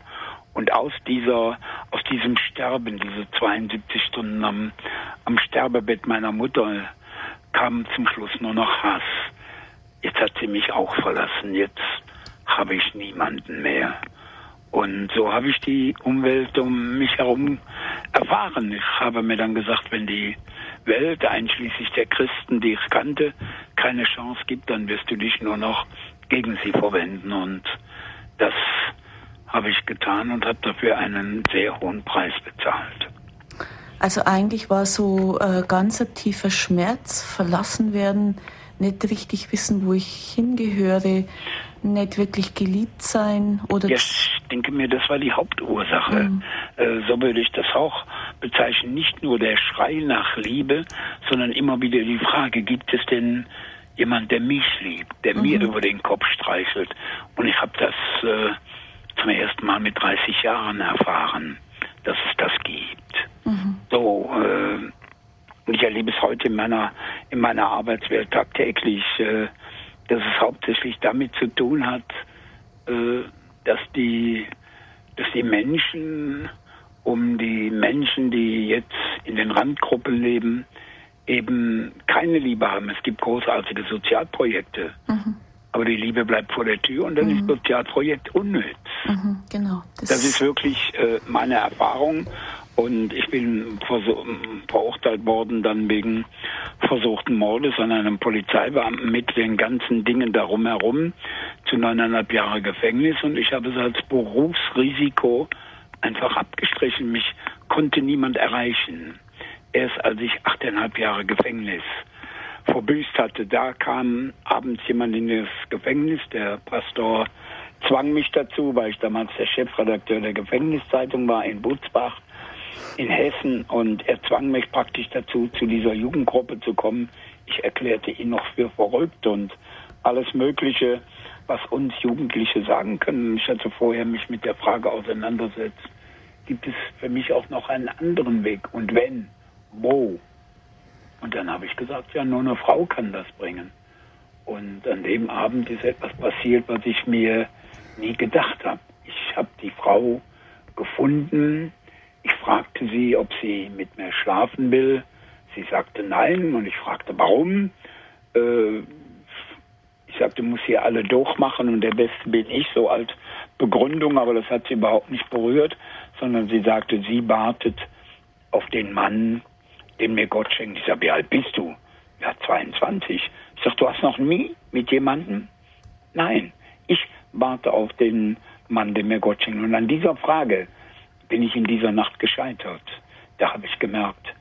Und aus dieser, aus diesem Sterben, diese 72 Stunden am, am Sterbebett meiner Mutter, kam zum Schluss nur noch Hass. Jetzt hat sie mich auch verlassen. Jetzt habe ich niemanden mehr. Und so habe ich die Umwelt um mich herum erfahren. Ich habe mir dann gesagt, wenn die Welt, einschließlich der Christen, die ich kannte, keine Chance gibt, dann wirst du dich nur noch gegen sie verwenden. Und das habe ich getan und habe dafür einen sehr hohen Preis bezahlt. Also eigentlich war so äh, ganz ein tiefer Schmerz, verlassen werden, nicht richtig wissen, wo ich hingehöre, nicht wirklich geliebt sein oder. Ja, ich denke mir, das war die Hauptursache. Mhm. Äh, so würde ich das auch bezeichnen. Nicht nur der Schrei nach Liebe, sondern immer wieder die Frage, gibt es denn jemand, der mich liebt, der mhm. mir über den Kopf streichelt? Und ich habe das äh, zum ersten Mal mit 30 Jahren erfahren, dass es das gibt. Mhm. So, äh, und ich erlebe es heute in meiner, in meiner Arbeitswelt tagtäglich, äh, dass es hauptsächlich damit zu tun hat, äh, dass die, dass die Menschen um die Menschen, die jetzt in den Randgruppen leben, eben keine Liebe haben. Es gibt großartige Sozialprojekte. Mhm. Aber die Liebe bleibt vor der Tür und dann mhm. ist Sozialprojekt unnütz. Mhm, genau. Das, das, ist wirklich äh, meine Erfahrung. Und ich bin verurteilt worden dann wegen versuchten Mordes an einem Polizeibeamten mit den ganzen Dingen darum herum zu neuneinhalb Jahre Gefängnis. Und ich habe es als Berufsrisiko einfach abgestrichen. Mich konnte niemand erreichen. Erst als ich achteinhalb Jahre Gefängnis verbüßt hatte, da kam abends jemand in das Gefängnis. Der Pastor zwang mich dazu, weil ich damals der Chefredakteur der Gefängniszeitung war in Butzbach in Hessen und er zwang mich praktisch dazu, zu dieser Jugendgruppe zu kommen. Ich erklärte ihn noch für verrückt und alles Mögliche, was uns Jugendliche sagen können. Ich hatte vorher mich mit der Frage auseinandersetzt, gibt es für mich auch noch einen anderen Weg und wenn, wo? Und dann habe ich gesagt, ja, nur eine Frau kann das bringen. Und an dem Abend ist etwas passiert, was ich mir nie gedacht habe. Ich habe die Frau gefunden, ich fragte sie, ob sie mit mir schlafen will. Sie sagte nein und ich fragte, warum. Äh, ich sagte, muss hier alle durchmachen und der Beste bin ich, so als Begründung, aber das hat sie überhaupt nicht berührt, sondern sie sagte, sie wartet auf den Mann, den mir Gott schenkt. Ich sage, wie alt bist du? Ja, 22. Ich sage, du hast noch nie mit jemandem? Nein, ich warte auf den Mann, den mir Gott schenkt. Und an dieser Frage bin ich in dieser Nacht gescheitert. Da habe ich gemerkt,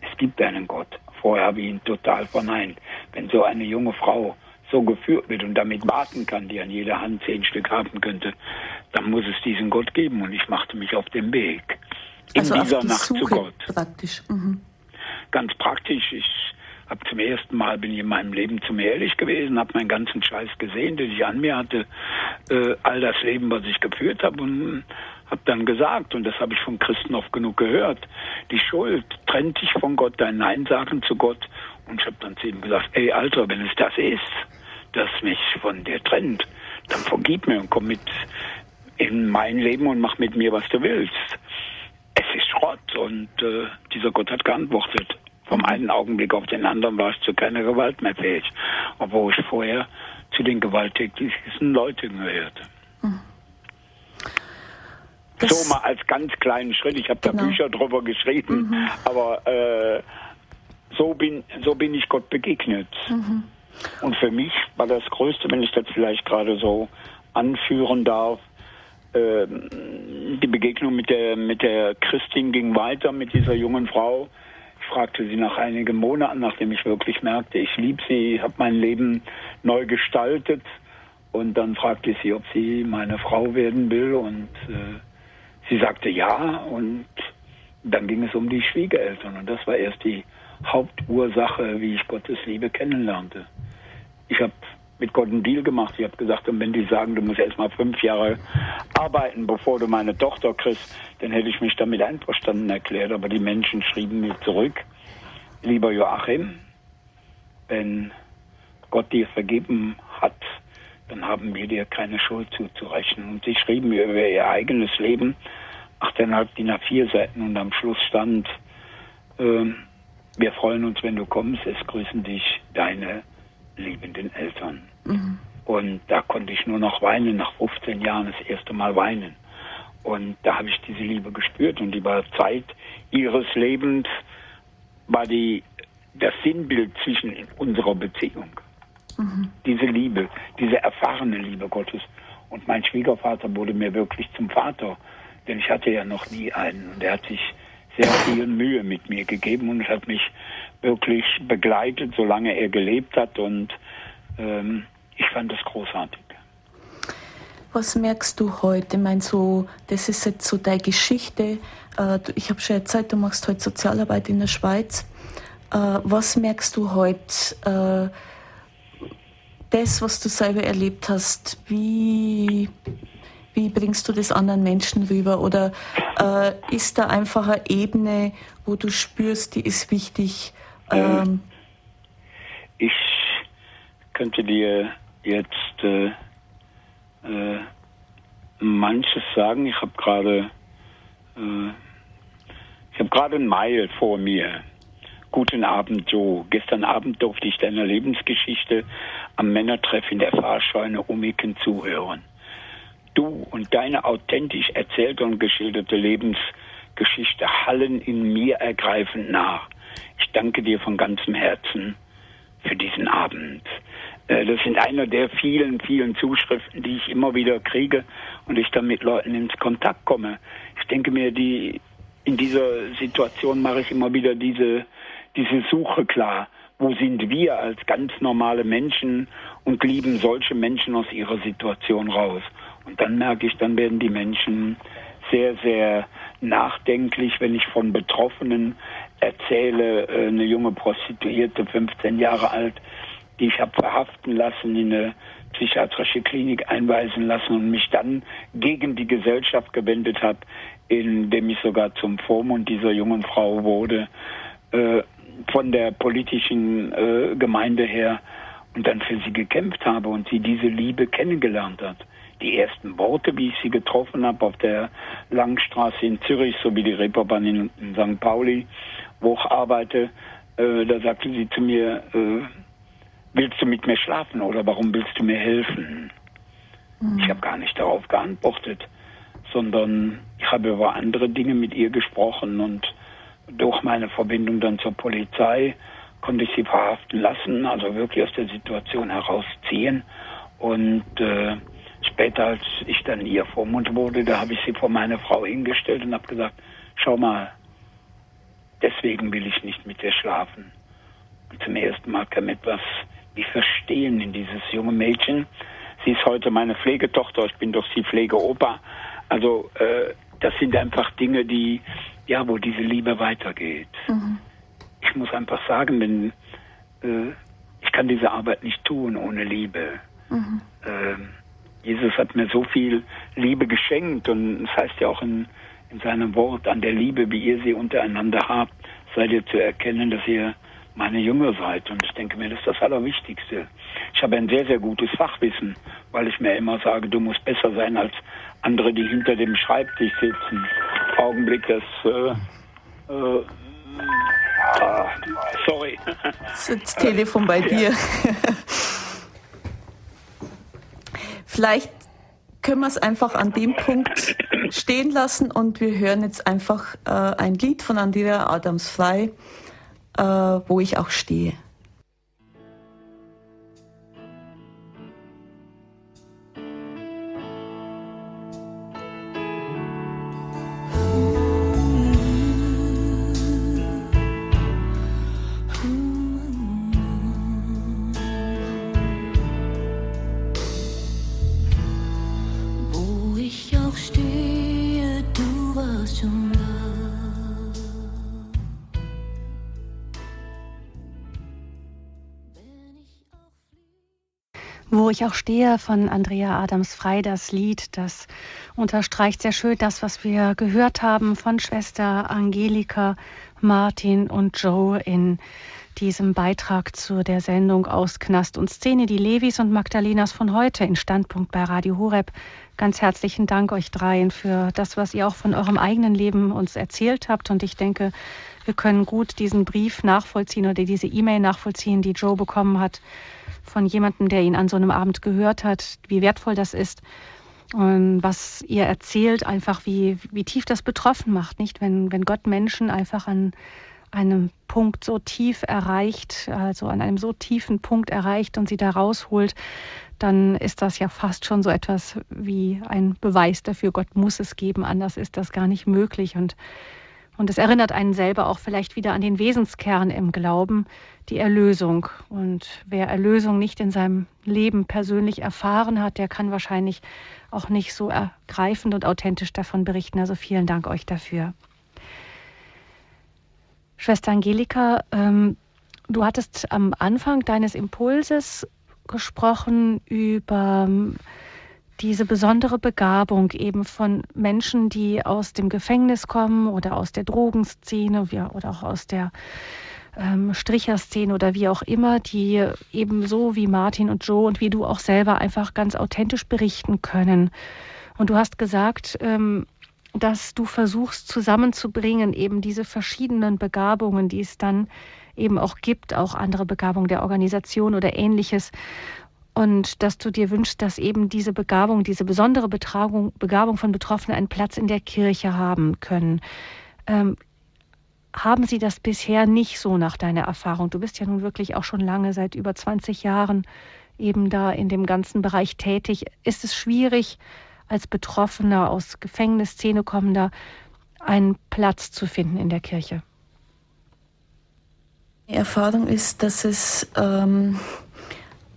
es gibt einen Gott. Vorher habe ich ihn total verneint. Wenn so eine junge Frau so geführt wird und damit warten kann, die an jeder Hand zehn Stück haben könnte, dann muss es diesen Gott geben. Und ich machte mich auf den Weg. In also dieser die Nacht Suche zu Gott. Praktisch. Mhm. Ganz praktisch. Ich habe zum ersten Mal bin ich in meinem Leben zu mir ehrlich gewesen, habe meinen ganzen Scheiß gesehen, den ich an mir hatte, äh, all das Leben, was ich geführt habe und habe dann gesagt, und das habe ich von Christen oft genug gehört, die Schuld trennt dich von Gott, dein Nein sagen zu Gott. Und ich habe dann zu ihm gesagt, ey Alter, wenn es das ist, das mich von dir trennt, dann vergib mir und komm mit in mein Leben und mach mit mir, was du willst. Es ist Schrott und äh, dieser Gott hat geantwortet. Vom einen Augenblick auf den anderen war ich zu keiner Gewalt mehr fähig, obwohl ich vorher zu den gewalttätigsten Leuten gehörte. Das so mal als ganz kleinen Schritt. Ich habe da genau. Bücher drüber geschrieben, mhm. aber äh, so bin so bin ich Gott begegnet. Mhm. Und für mich war das Größte, wenn ich das vielleicht gerade so anführen darf, äh, die Begegnung mit der mit der Christin ging weiter mit dieser jungen Frau. Fragte sie nach einigen Monaten, nachdem ich wirklich merkte, ich liebe sie, habe mein Leben neu gestaltet. Und dann fragte ich sie, ob sie meine Frau werden will. Und äh, sie sagte ja. Und dann ging es um die Schwiegereltern. Und das war erst die Hauptursache, wie ich Gottes Liebe kennenlernte. Ich habe mit Gott einen Deal gemacht. Ich habe gesagt, und wenn die sagen, du musst erst mal fünf Jahre arbeiten, bevor du meine Tochter kriegst, dann hätte ich mich damit einverstanden erklärt. Aber die Menschen schrieben mir zurück, lieber Joachim, wenn Gott dir vergeben hat, dann haben wir dir keine Schuld zuzurechnen. Und sie schrieben mir über ihr eigenes Leben, achteinhalb DIN A4 Seiten und am Schluss stand, äh, wir freuen uns, wenn du kommst, es grüßen dich deine liebenden Eltern. Mhm. Und da konnte ich nur noch weinen, nach 15 Jahren das erste Mal weinen. Und da habe ich diese Liebe gespürt und über Zeit ihres Lebens war die, das Sinnbild zwischen unserer Beziehung. Mhm. Diese Liebe, diese erfahrene Liebe Gottes. Und mein Schwiegervater wurde mir wirklich zum Vater, denn ich hatte ja noch nie einen. Und er hat sich sehr viel Mühe mit mir gegeben und hat mich wirklich begleitet, solange er gelebt hat. Und ähm, ich fand das großartig. Was merkst du heute? Ich meine, so, das ist jetzt so deine Geschichte. Äh, ich habe schon erzählt, du machst heute Sozialarbeit in der Schweiz. Äh, was merkst du heute? Äh, das, was du selber erlebt hast, wie, wie bringst du das anderen Menschen rüber? Oder ist da einfach eine Ebene, wo du spürst, die ist wichtig? Ähm, ich könnte dir jetzt äh, äh, manches sagen. Ich habe gerade äh, ich habe gerade ein Mail vor mir. Guten Abend, Joe. Gestern Abend durfte ich deiner Lebensgeschichte am Männertreff in der Fahrscheune Umiken zuhören. Du und deine authentisch erzählte und geschilderte Lebensgeschichte hallen in mir ergreifend nach. Ich danke dir von ganzem Herzen für diesen Abend. Äh, das sind einer der vielen, vielen Zuschriften, die ich immer wieder kriege und ich dann mit Leuten ins Kontakt komme. Ich denke mir, die, in dieser Situation mache ich immer wieder diese, diese Suche klar. Wo sind wir als ganz normale Menschen und lieben solche Menschen aus ihrer Situation raus? Und dann merke ich, dann werden die Menschen sehr, sehr nachdenklich, wenn ich von Betroffenen erzähle, äh, eine junge Prostituierte, 15 Jahre alt, die ich habe verhaften lassen, in eine psychiatrische Klinik einweisen lassen und mich dann gegen die Gesellschaft gewendet habe, indem ich sogar zum Vormund dieser jungen Frau wurde, äh, von der politischen äh, Gemeinde her und dann für sie gekämpft habe und sie diese Liebe kennengelernt hat die ersten Worte, wie ich sie getroffen habe auf der Langstraße in Zürich sowie die Reeperbahn in, in St. Pauli, wo ich arbeite, äh, da sagte sie zu mir, äh, willst du mit mir schlafen oder warum willst du mir helfen? Mhm. Ich habe gar nicht darauf geantwortet, sondern ich habe über andere Dinge mit ihr gesprochen und durch meine Verbindung dann zur Polizei konnte ich sie verhaften lassen, also wirklich aus der Situation herausziehen und äh, Später, als ich dann ihr Vormund wurde, da habe ich sie vor meine Frau hingestellt und habe gesagt, schau mal, deswegen will ich nicht mit dir schlafen. Und zum ersten Mal kam etwas wie Verstehen in dieses junge Mädchen. Sie ist heute meine Pflegetochter, ich bin doch sie Pflegeopa. Also äh, das sind einfach Dinge, die, ja, wo diese Liebe weitergeht. Mhm. Ich muss einfach sagen, wenn äh, ich kann diese Arbeit nicht tun ohne Liebe. Mhm. Ähm, Jesus hat mir so viel Liebe geschenkt und es heißt ja auch in, in seinem Wort, an der Liebe, wie ihr sie untereinander habt, seid ihr zu erkennen, dass ihr meine Jünger seid. Und ich denke mir, das ist das Allerwichtigste. Ich habe ein sehr, sehr gutes Fachwissen, weil ich mir immer sage, du musst besser sein als andere, die hinter dem Schreibtisch sitzen. Augenblick, das äh, äh, ah, sorry. Das Telefon bei dir. Vielleicht können wir es einfach an dem Punkt stehen lassen und wir hören jetzt einfach äh, ein Lied von Andrea Adams Frei, äh, wo ich auch stehe. Ich auch stehe von Andrea Adams Frei, das Lied, das unterstreicht sehr schön das, was wir gehört haben von Schwester Angelika, Martin und Joe in diesem Beitrag zu der Sendung aus Knast und Szene, die Levis und Magdalenas von heute in Standpunkt bei Radio Horeb. Ganz herzlichen Dank euch dreien für das, was ihr auch von eurem eigenen Leben uns erzählt habt. Und ich denke, wir können gut diesen Brief nachvollziehen oder diese E-Mail nachvollziehen, die Joe bekommen hat von jemandem, der ihn an so einem Abend gehört hat, wie wertvoll das ist. Und was ihr erzählt, einfach wie, wie tief das betroffen macht, nicht? Wenn, wenn Gott Menschen einfach an einem Punkt so tief erreicht, also an einem so tiefen Punkt erreicht und sie da rausholt, dann ist das ja fast schon so etwas wie ein Beweis dafür, Gott muss es geben, anders ist das gar nicht möglich. Und und es erinnert einen selber auch vielleicht wieder an den Wesenskern im Glauben, die Erlösung. Und wer Erlösung nicht in seinem Leben persönlich erfahren hat, der kann wahrscheinlich auch nicht so ergreifend und authentisch davon berichten. Also vielen Dank euch dafür. Schwester Angelika, ähm, du hattest am Anfang deines Impulses gesprochen über diese besondere Begabung eben von Menschen, die aus dem Gefängnis kommen oder aus der Drogenszene oder auch aus der ähm, Stricherszene oder wie auch immer, die eben so wie Martin und Joe und wie du auch selber einfach ganz authentisch berichten können. Und du hast gesagt, ähm, dass du versuchst zusammenzubringen, eben diese verschiedenen Begabungen, die es dann eben auch gibt, auch andere Begabungen der Organisation oder ähnliches und dass du dir wünschst, dass eben diese Begabung, diese besondere Betragung, Begabung von Betroffenen einen Platz in der Kirche haben können. Ähm, haben sie das bisher nicht so nach deiner Erfahrung? Du bist ja nun wirklich auch schon lange, seit über 20 Jahren eben da in dem ganzen Bereich tätig. Ist es schwierig, als Betroffener aus Gefängnisszene kommender einen Platz zu finden in der Kirche? Die Erfahrung ist, dass es ähm,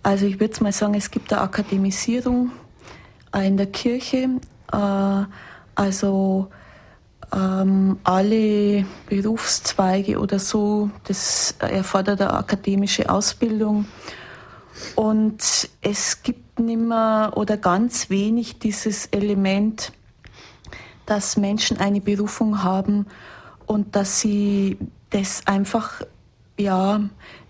also ich würde mal sagen, es gibt eine Akademisierung in der Kirche. Äh, also ähm, alle Berufszweige oder so, das erfordert eine akademische Ausbildung. Und es gibt nimmer oder ganz wenig dieses Element, dass Menschen eine Berufung haben und dass sie das einfach ja,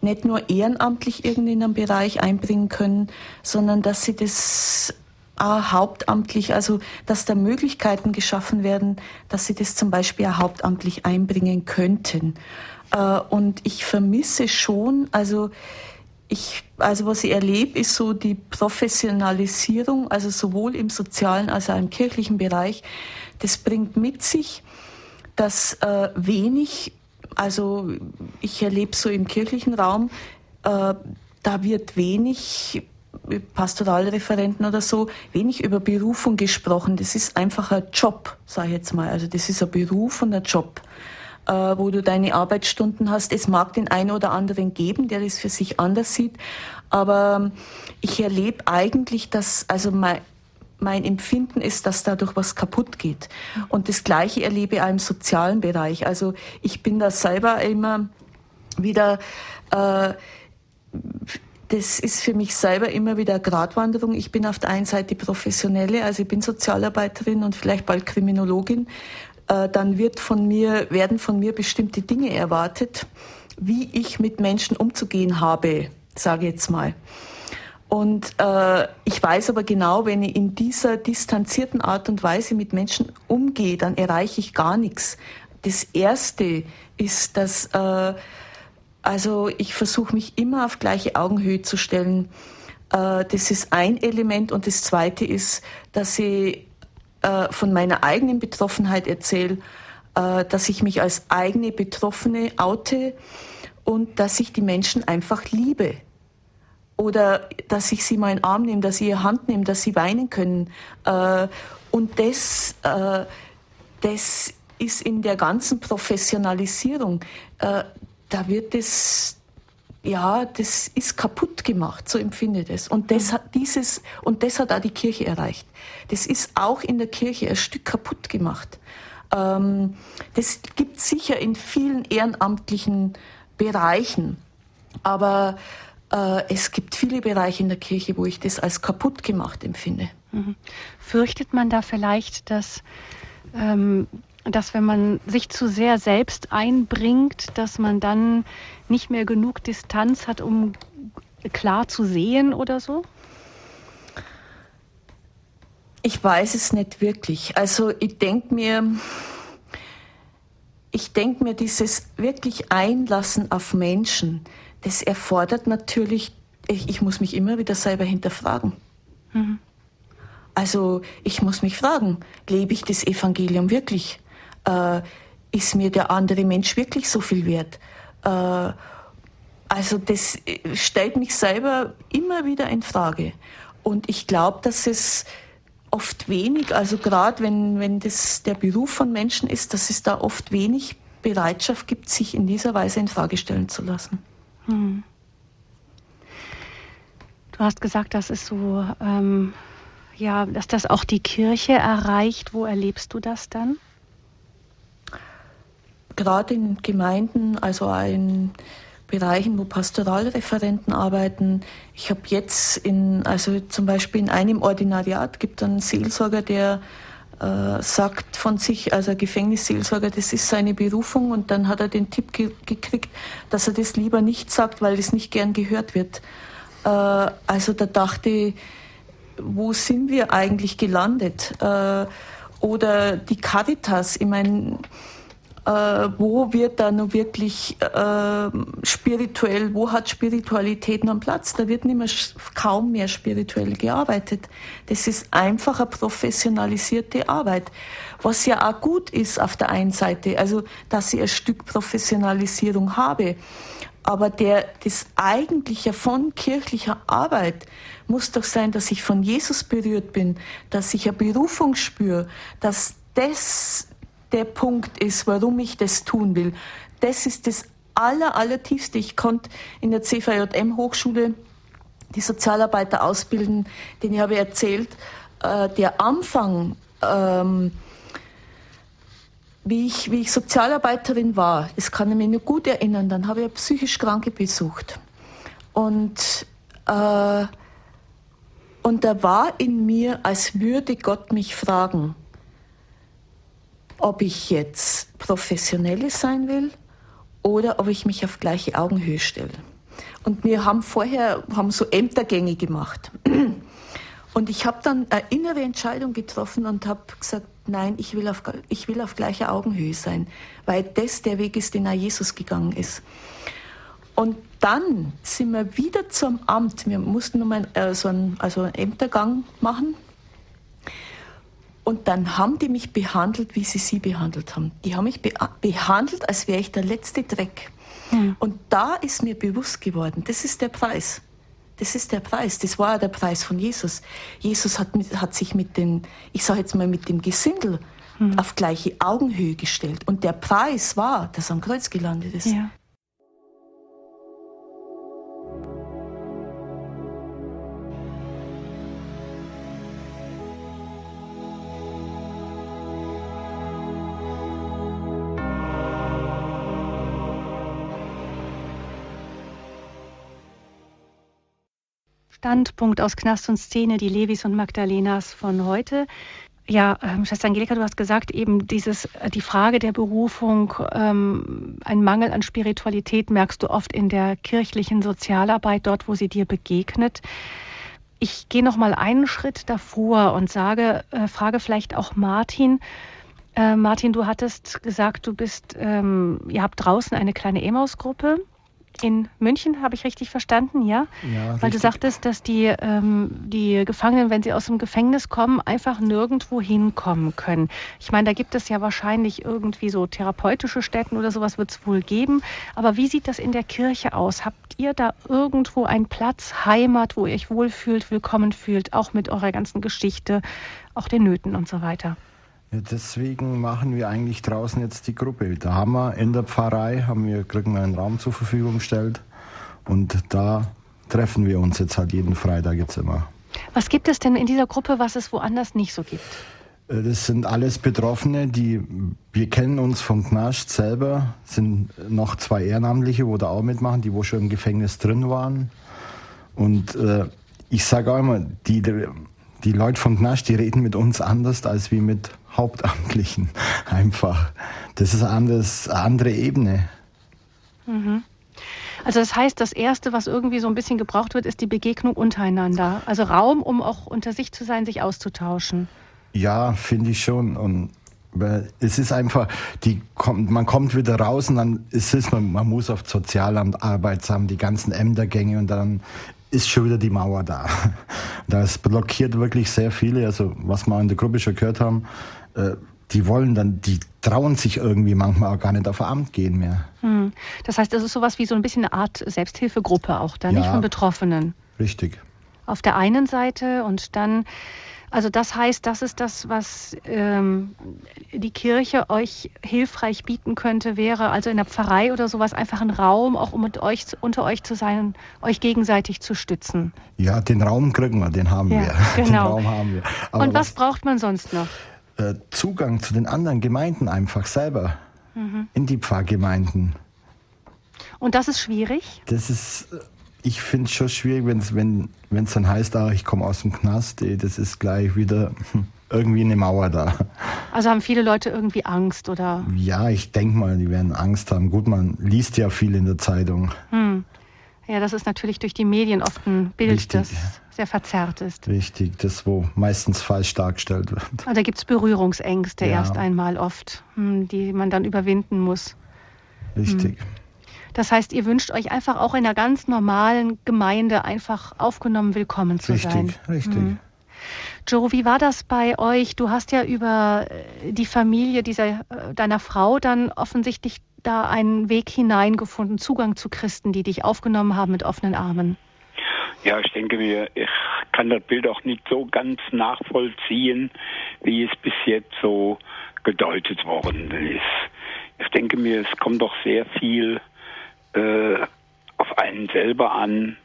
nicht nur ehrenamtlich irgendwie in einem Bereich einbringen können, sondern dass sie das auch hauptamtlich, also dass da Möglichkeiten geschaffen werden, dass sie das zum Beispiel auch hauptamtlich einbringen könnten. Äh, und ich vermisse schon, also ich, also was ich erlebe, ist so die Professionalisierung, also sowohl im sozialen als auch im kirchlichen Bereich. Das bringt mit sich, dass äh, wenig also ich erlebe so im kirchlichen Raum, äh, da wird wenig Pastoralreferenten oder so, wenig über Berufung gesprochen. Das ist einfach ein Job, sage ich jetzt mal. Also das ist ein Beruf und ein Job, äh, wo du deine Arbeitsstunden hast. Es mag den einen oder anderen geben, der das für sich anders sieht, aber ich erlebe eigentlich, dass also mein, mein Empfinden ist, dass dadurch was kaputt geht. Und das Gleiche erlebe ich auch im sozialen Bereich. Also ich bin da selber immer wieder, äh, das ist für mich selber immer wieder eine Gratwanderung. Ich bin auf der einen Seite Professionelle, also ich bin Sozialarbeiterin und vielleicht bald Kriminologin. Äh, dann wird von mir, werden von mir bestimmte Dinge erwartet, wie ich mit Menschen umzugehen habe, sage ich jetzt mal. Und äh, ich weiß aber genau, wenn ich in dieser distanzierten Art und Weise mit Menschen umgehe, dann erreiche ich gar nichts. Das Erste ist, dass äh, also ich versuche mich immer auf gleiche Augenhöhe zu stellen. Äh, das ist ein Element und das Zweite ist, dass ich äh, von meiner eigenen Betroffenheit erzähle, äh, dass ich mich als eigene Betroffene oute und dass ich die Menschen einfach liebe. Oder dass ich sie mal in den Arm nehme, dass ich ihre Hand nehme, dass sie weinen können. Und das, das ist in der ganzen Professionalisierung, da wird es, ja, das ist kaputt gemacht, so empfinde ich das. Und das hat dieses, und das hat auch die Kirche erreicht. Das ist auch in der Kirche ein Stück kaputt gemacht. Ähm, das gibt sicher in vielen ehrenamtlichen Bereichen, aber äh, es gibt viele Bereiche in der Kirche, wo ich das als kaputt gemacht empfinde. Mhm. Fürchtet man da vielleicht, dass ähm, dass wenn man sich zu sehr selbst einbringt, dass man dann nicht mehr genug Distanz hat, um klar zu sehen oder so? Ich weiß es nicht wirklich. Also ich denke mir, ich denke mir, dieses wirklich Einlassen auf Menschen, das erfordert natürlich, ich, ich muss mich immer wieder selber hinterfragen. Mhm. Also ich muss mich fragen, lebe ich das Evangelium wirklich? Äh, ist mir der andere Mensch wirklich so viel wert? Äh, also das stellt mich selber immer wieder in Frage. Und ich glaube, dass es oft wenig, also gerade wenn, wenn das der Beruf von Menschen ist, dass es da oft wenig Bereitschaft gibt, sich in dieser Weise in Frage stellen zu lassen. Hm. Du hast gesagt, das ist so, ähm, ja, dass das auch die Kirche erreicht. Wo erlebst du das dann? Gerade in Gemeinden, also in Bereichen, wo Pastoralreferenten arbeiten. Ich habe jetzt in, also zum Beispiel in einem Ordinariat gibt einen Seelsorger, der äh, sagt von sich, also Gefängnisseelsorger, das ist seine Berufung und dann hat er den Tipp ge gekriegt, dass er das lieber nicht sagt, weil es nicht gern gehört wird. Äh, also da dachte ich, wo sind wir eigentlich gelandet? Äh, oder die Caritas, ich meine, wo wird da nun wirklich äh, spirituell, wo hat Spiritualität noch einen Platz? Da wird nicht mehr, kaum mehr spirituell gearbeitet. Das ist einfach eine professionalisierte Arbeit, was ja auch gut ist auf der einen Seite, also dass ich ein Stück Professionalisierung habe. Aber der, das Eigentliche von kirchlicher Arbeit muss doch sein, dass ich von Jesus berührt bin, dass ich eine Berufung spüre, dass das der Punkt ist, warum ich das tun will. Das ist das aller, allertiefste. Ich konnte in der CVJM Hochschule die Sozialarbeiter ausbilden, den ich habe erzählt, äh, der Anfang, ähm, wie ich, wie ich Sozialarbeiterin war, das kann ich mir nur gut erinnern, dann habe ich psychisch Kranke besucht. Und, äh, und da war in mir, als würde Gott mich fragen, ob ich jetzt professionelle sein will oder ob ich mich auf gleiche Augenhöhe stelle. Und wir haben vorher haben so Ämtergänge gemacht. Und ich habe dann eine innere Entscheidung getroffen und habe gesagt, nein, ich will, auf, ich will auf gleicher Augenhöhe sein, weil das der Weg ist, den auch Jesus gegangen ist. Und dann sind wir wieder zum Amt. Wir mussten nochmal äh, so einen, also einen Ämtergang machen und dann haben die mich behandelt, wie sie sie behandelt haben. Die haben mich be behandelt, als wäre ich der letzte Dreck. Mhm. Und da ist mir bewusst geworden, das ist der Preis. Das ist der Preis. Das war der Preis von Jesus. Jesus hat, hat sich mit den, ich sage jetzt mal, mit dem Gesindel mhm. auf gleiche Augenhöhe gestellt. Und der Preis war, dass er am Kreuz gelandet ist. Ja. Standpunkt aus Knast und Szene, die Levis und Magdalenas von heute. Ja, ähm, Schwester Angelika, du hast gesagt, eben dieses, äh, die Frage der Berufung, ähm, ein Mangel an Spiritualität merkst du oft in der kirchlichen Sozialarbeit, dort, wo sie dir begegnet. Ich gehe noch mal einen Schritt davor und sage, äh, frage vielleicht auch Martin. Äh, Martin, du hattest gesagt, du bist, ähm, ihr habt draußen eine kleine Emaus-Gruppe in München, habe ich richtig verstanden, ja? Ja. Weil richtig. du sagtest, dass die, ähm, die Gefangenen, wenn sie aus dem Gefängnis kommen, einfach nirgendwo hinkommen können. Ich meine, da gibt es ja wahrscheinlich irgendwie so therapeutische Stätten oder sowas wird es wohl geben. Aber wie sieht das in der Kirche aus? Habt ihr da irgendwo einen Platz, Heimat, wo ihr euch wohlfühlt, willkommen fühlt, auch mit eurer ganzen Geschichte, auch den Nöten und so weiter? Deswegen machen wir eigentlich draußen jetzt die Gruppe. Da haben wir in der Pfarrei, haben wir, kriegen wir einen Raum zur Verfügung gestellt und da treffen wir uns jetzt halt jeden Freitag jetzt immer. Was gibt es denn in dieser Gruppe, was es woanders nicht so gibt? Äh, das sind alles Betroffene, die wir kennen uns vom Knast selber, sind noch zwei Ehrenamtliche, wo da auch mitmachen, die wo schon im Gefängnis drin waren. Und äh, ich sage auch immer, die, die Leute vom Knast, die reden mit uns anders als wie mit Hauptamtlichen einfach. Das ist eine andere Ebene. Mhm. Also das heißt, das Erste, was irgendwie so ein bisschen gebraucht wird, ist die Begegnung untereinander. Also Raum, um auch unter sich zu sein, sich auszutauschen. Ja, finde ich schon. Und es ist einfach, die kommt, man kommt wieder raus und dann ist es, man, man muss auf Sozialamt, Arbeitsamt, die ganzen Ämtergänge und dann ist schon wieder die Mauer da. Das blockiert wirklich sehr viele. Also was wir in der Gruppe schon gehört haben, äh, die wollen dann, die trauen sich irgendwie manchmal auch gar nicht auf Amt gehen mehr. Hm. Das heißt, es ist sowas wie so ein bisschen eine Art Selbsthilfegruppe auch da, ja, nicht von Betroffenen. Richtig. Auf der einen Seite und dann also das heißt, das ist das, was ähm, die Kirche euch hilfreich bieten könnte, wäre also in der Pfarrei oder sowas einfach ein Raum, auch um mit euch unter euch zu sein, euch gegenseitig zu stützen. Ja, den Raum kriegen wir, den haben ja, wir. Genau. Den Raum haben wir. Aber Und was, was braucht man sonst noch? Äh, Zugang zu den anderen Gemeinden einfach selber. Mhm. In die Pfarrgemeinden. Und das ist schwierig? Das ist, ich finde es schon schwierig, wenn's, wenn es dann heißt, ah, ich komme aus dem Knast, ey, das ist gleich wieder irgendwie eine Mauer da. Also haben viele Leute irgendwie Angst, oder? Ja, ich denke mal, die werden Angst haben. Gut, man liest ja viel in der Zeitung. Hm. Ja, das ist natürlich durch die Medien oft ein Bild, Richtig. das sehr verzerrt ist. Richtig, das wo meistens falsch dargestellt wird. Also da gibt es Berührungsängste ja. erst einmal oft, hm, die man dann überwinden muss. Richtig. Hm. Das heißt, ihr wünscht euch einfach auch in einer ganz normalen Gemeinde einfach aufgenommen, willkommen zu richtig, sein. Richtig, richtig. Hm. Joe, wie war das bei euch? Du hast ja über äh, die Familie dieser, äh, deiner Frau dann offensichtlich da einen Weg hineingefunden, Zugang zu Christen, die dich aufgenommen haben mit offenen Armen. Ja, ich denke mir, ich kann das Bild auch nicht so ganz nachvollziehen, wie es bis jetzt so gedeutet worden ist. Ich denke mir, es kommt doch sehr viel äh, auf einen selber an,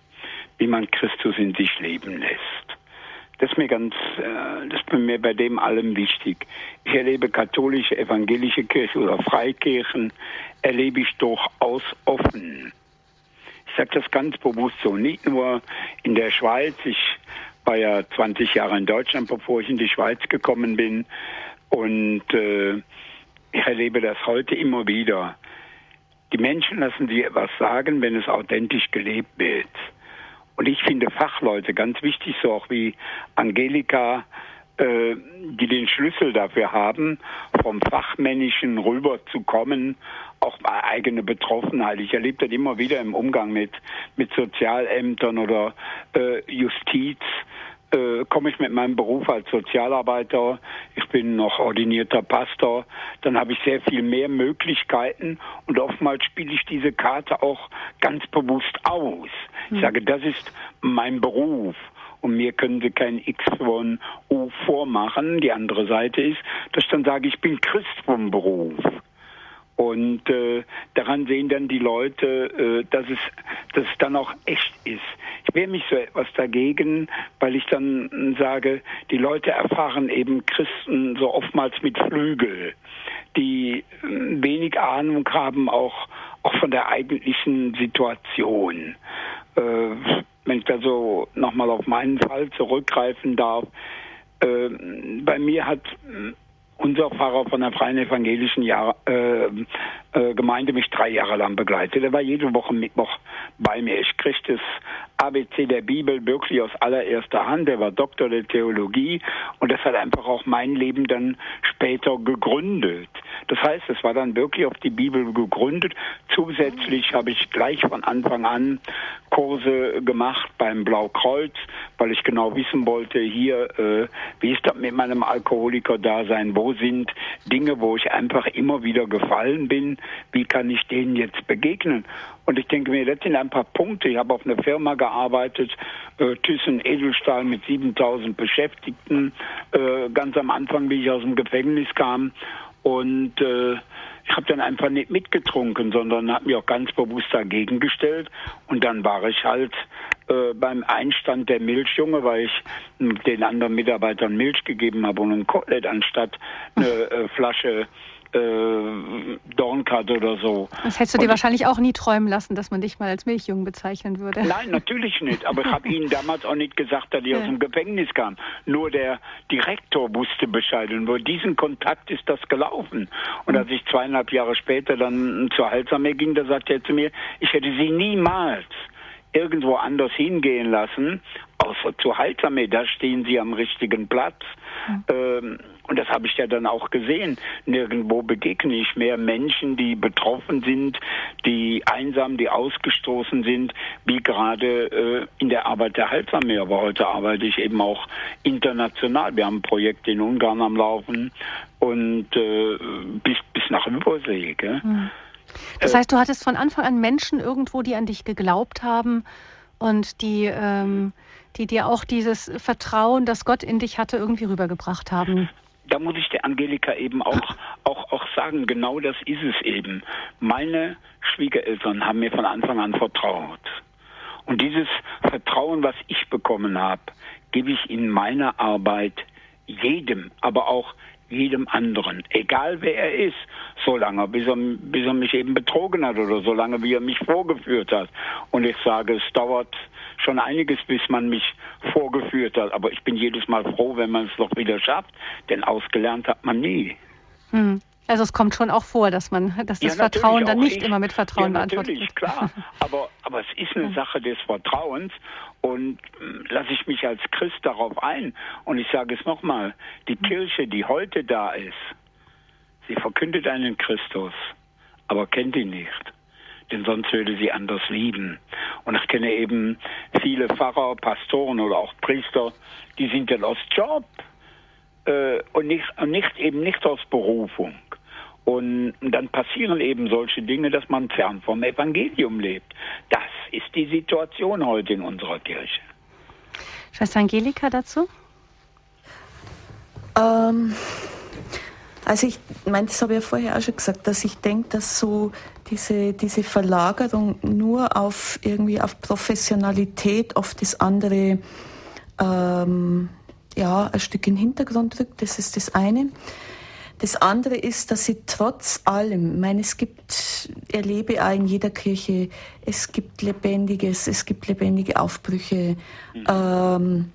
wie man Christus in sich leben lässt. Das ist mir ganz, äh, das ist mir bei dem allem wichtig. Ich erlebe katholische, evangelische Kirche oder Freikirchen, erlebe ich durchaus offen. Sage das ganz bewusst so, nicht nur in der Schweiz. Ich war ja 20 Jahre in Deutschland, bevor ich in die Schweiz gekommen bin. Und äh, ich erlebe das heute immer wieder. Die Menschen lassen sich etwas sagen, wenn es authentisch gelebt wird. Und ich finde Fachleute ganz wichtig, so auch wie Angelika, äh, die den Schlüssel dafür haben, vom Fachmännischen rüber zu kommen, auch bei eigene Betroffenheit. Ich erlebe das immer wieder im Umgang mit, mit Sozialämtern oder äh, Justiz äh, komme ich mit meinem Beruf als Sozialarbeiter, ich bin noch ordinierter Pastor, dann habe ich sehr viel mehr Möglichkeiten und oftmals spiele ich diese Karte auch ganz bewusst aus. Ich hm. sage, das ist mein Beruf und mir können sie kein X von U vormachen. Die andere Seite ist, dass ich dann sage, ich bin Christ vom Beruf. Und äh, daran sehen dann die Leute, äh, dass, es, dass es dann auch echt ist. Ich wehre mich so etwas dagegen, weil ich dann sage, die Leute erfahren eben Christen so oftmals mit Flügel, die äh, wenig Ahnung haben auch, auch von der eigentlichen Situation. Äh, wenn ich da so nochmal auf meinen Fall zurückgreifen darf, äh, bei mir hat unser Pfarrer von der Freien Evangelischen Jahr, äh, äh, Gemeinde mich drei Jahre lang begleitet. Er war jede Woche Mittwoch bei mir. Ich kriegte das ABC der Bibel wirklich aus allererster Hand. Er war Doktor der Theologie und das hat einfach auch mein Leben dann später gegründet. Das heißt, es war dann wirklich auf die Bibel gegründet. Zusätzlich habe ich gleich von Anfang an Kurse gemacht beim Blaukreuz, weil ich genau wissen wollte, hier, äh, wie ist das mit meinem Alkoholiker-Dasein? Wo sind Dinge, wo ich einfach immer wieder gefallen bin? Wie kann ich denen jetzt begegnen? Und ich denke mir, das sind ein paar Punkte. Ich habe auf einer Firma gearbeitet, äh, Thyssen Edelstahl mit 7000 Beschäftigten, äh, ganz am Anfang, wie ich aus dem Gefängnis kam. Und äh, ich habe dann einfach nicht mitgetrunken, sondern habe mich auch ganz bewusst dagegen gestellt. Und dann war ich halt äh, beim Einstand der Milchjunge, weil ich den anderen Mitarbeitern Milch gegeben habe und ein Kotelett anstatt eine äh, Flasche äh, Dornkat oder so. Das hättest du dir wahrscheinlich auch nie träumen lassen, dass man dich mal als Milchjungen bezeichnen würde. Nein, natürlich nicht. Aber ich habe Ihnen damals auch nicht gesagt, dass ich ja. aus dem Gefängnis kam. Nur der Direktor wusste Bescheid. Und über diesen Kontakt ist das gelaufen. Und als ich zweieinhalb Jahre später dann zur Heilsarmee ging, da sagte er zu mir, ich hätte Sie niemals irgendwo anders hingehen lassen, außer zu Heilsarmee. Da stehen Sie am richtigen Platz. Mhm. Ähm, und das habe ich ja dann auch gesehen. Nirgendwo begegne ich mehr Menschen, die betroffen sind, die einsam, die ausgestoßen sind, wie gerade äh, in der Arbeit der Heilsarmee. Aber heute arbeite ich eben auch international. Wir haben ein Projekt in Ungarn am Laufen und äh, bis, bis nach Übersee. Gell? Mhm. Das heißt, du hattest von Anfang an Menschen irgendwo, die an dich geglaubt haben und die, ähm, die dir auch dieses Vertrauen, das Gott in dich hatte, irgendwie rübergebracht haben da muss ich der Angelika eben auch, auch, auch sagen, genau das ist es eben. Meine Schwiegereltern haben mir von Anfang an vertraut. Und dieses Vertrauen, was ich bekommen habe, gebe ich in meiner Arbeit jedem, aber auch jedem anderen, egal wer er ist, solange bis er, bis er mich eben betrogen hat oder solange wie er mich vorgeführt hat. Und ich sage, es dauert schon einiges, bis man mich vorgeführt hat. Aber ich bin jedes Mal froh, wenn man es doch wieder schafft, denn ausgelernt hat man nie. Hm. Also es kommt schon auch vor, dass man dass das ja, Vertrauen dann nicht ich. immer mit Vertrauen ja, natürlich, beantwortet klar. Aber, aber es ist eine Sache des Vertrauens und hm, lasse ich mich als Christ darauf ein. Und ich sage es nochmal, die Kirche, die heute da ist, sie verkündet einen Christus, aber kennt ihn nicht denn sonst würde sie anders lieben. Und ich kenne eben viele Pfarrer, Pastoren oder auch Priester, die sind dann aus Job äh, und, nicht, und nicht eben nicht aus Berufung. Und dann passieren eben solche Dinge, dass man fern vom Evangelium lebt. Das ist die Situation heute in unserer Kirche. Schwester Angelika dazu? Ähm, also ich meine, das habe ich ja vorher auch schon gesagt, dass ich denke, dass so diese, diese Verlagerung nur auf irgendwie auf Professionalität oft das andere ähm, ja, ein Stück in den Hintergrund rückt. Das ist das eine. Das andere ist, dass sie trotz allem, ich meine, es gibt, erlebe auch in jeder Kirche, es gibt Lebendiges, es gibt lebendige Aufbrüche. Mhm. Ähm,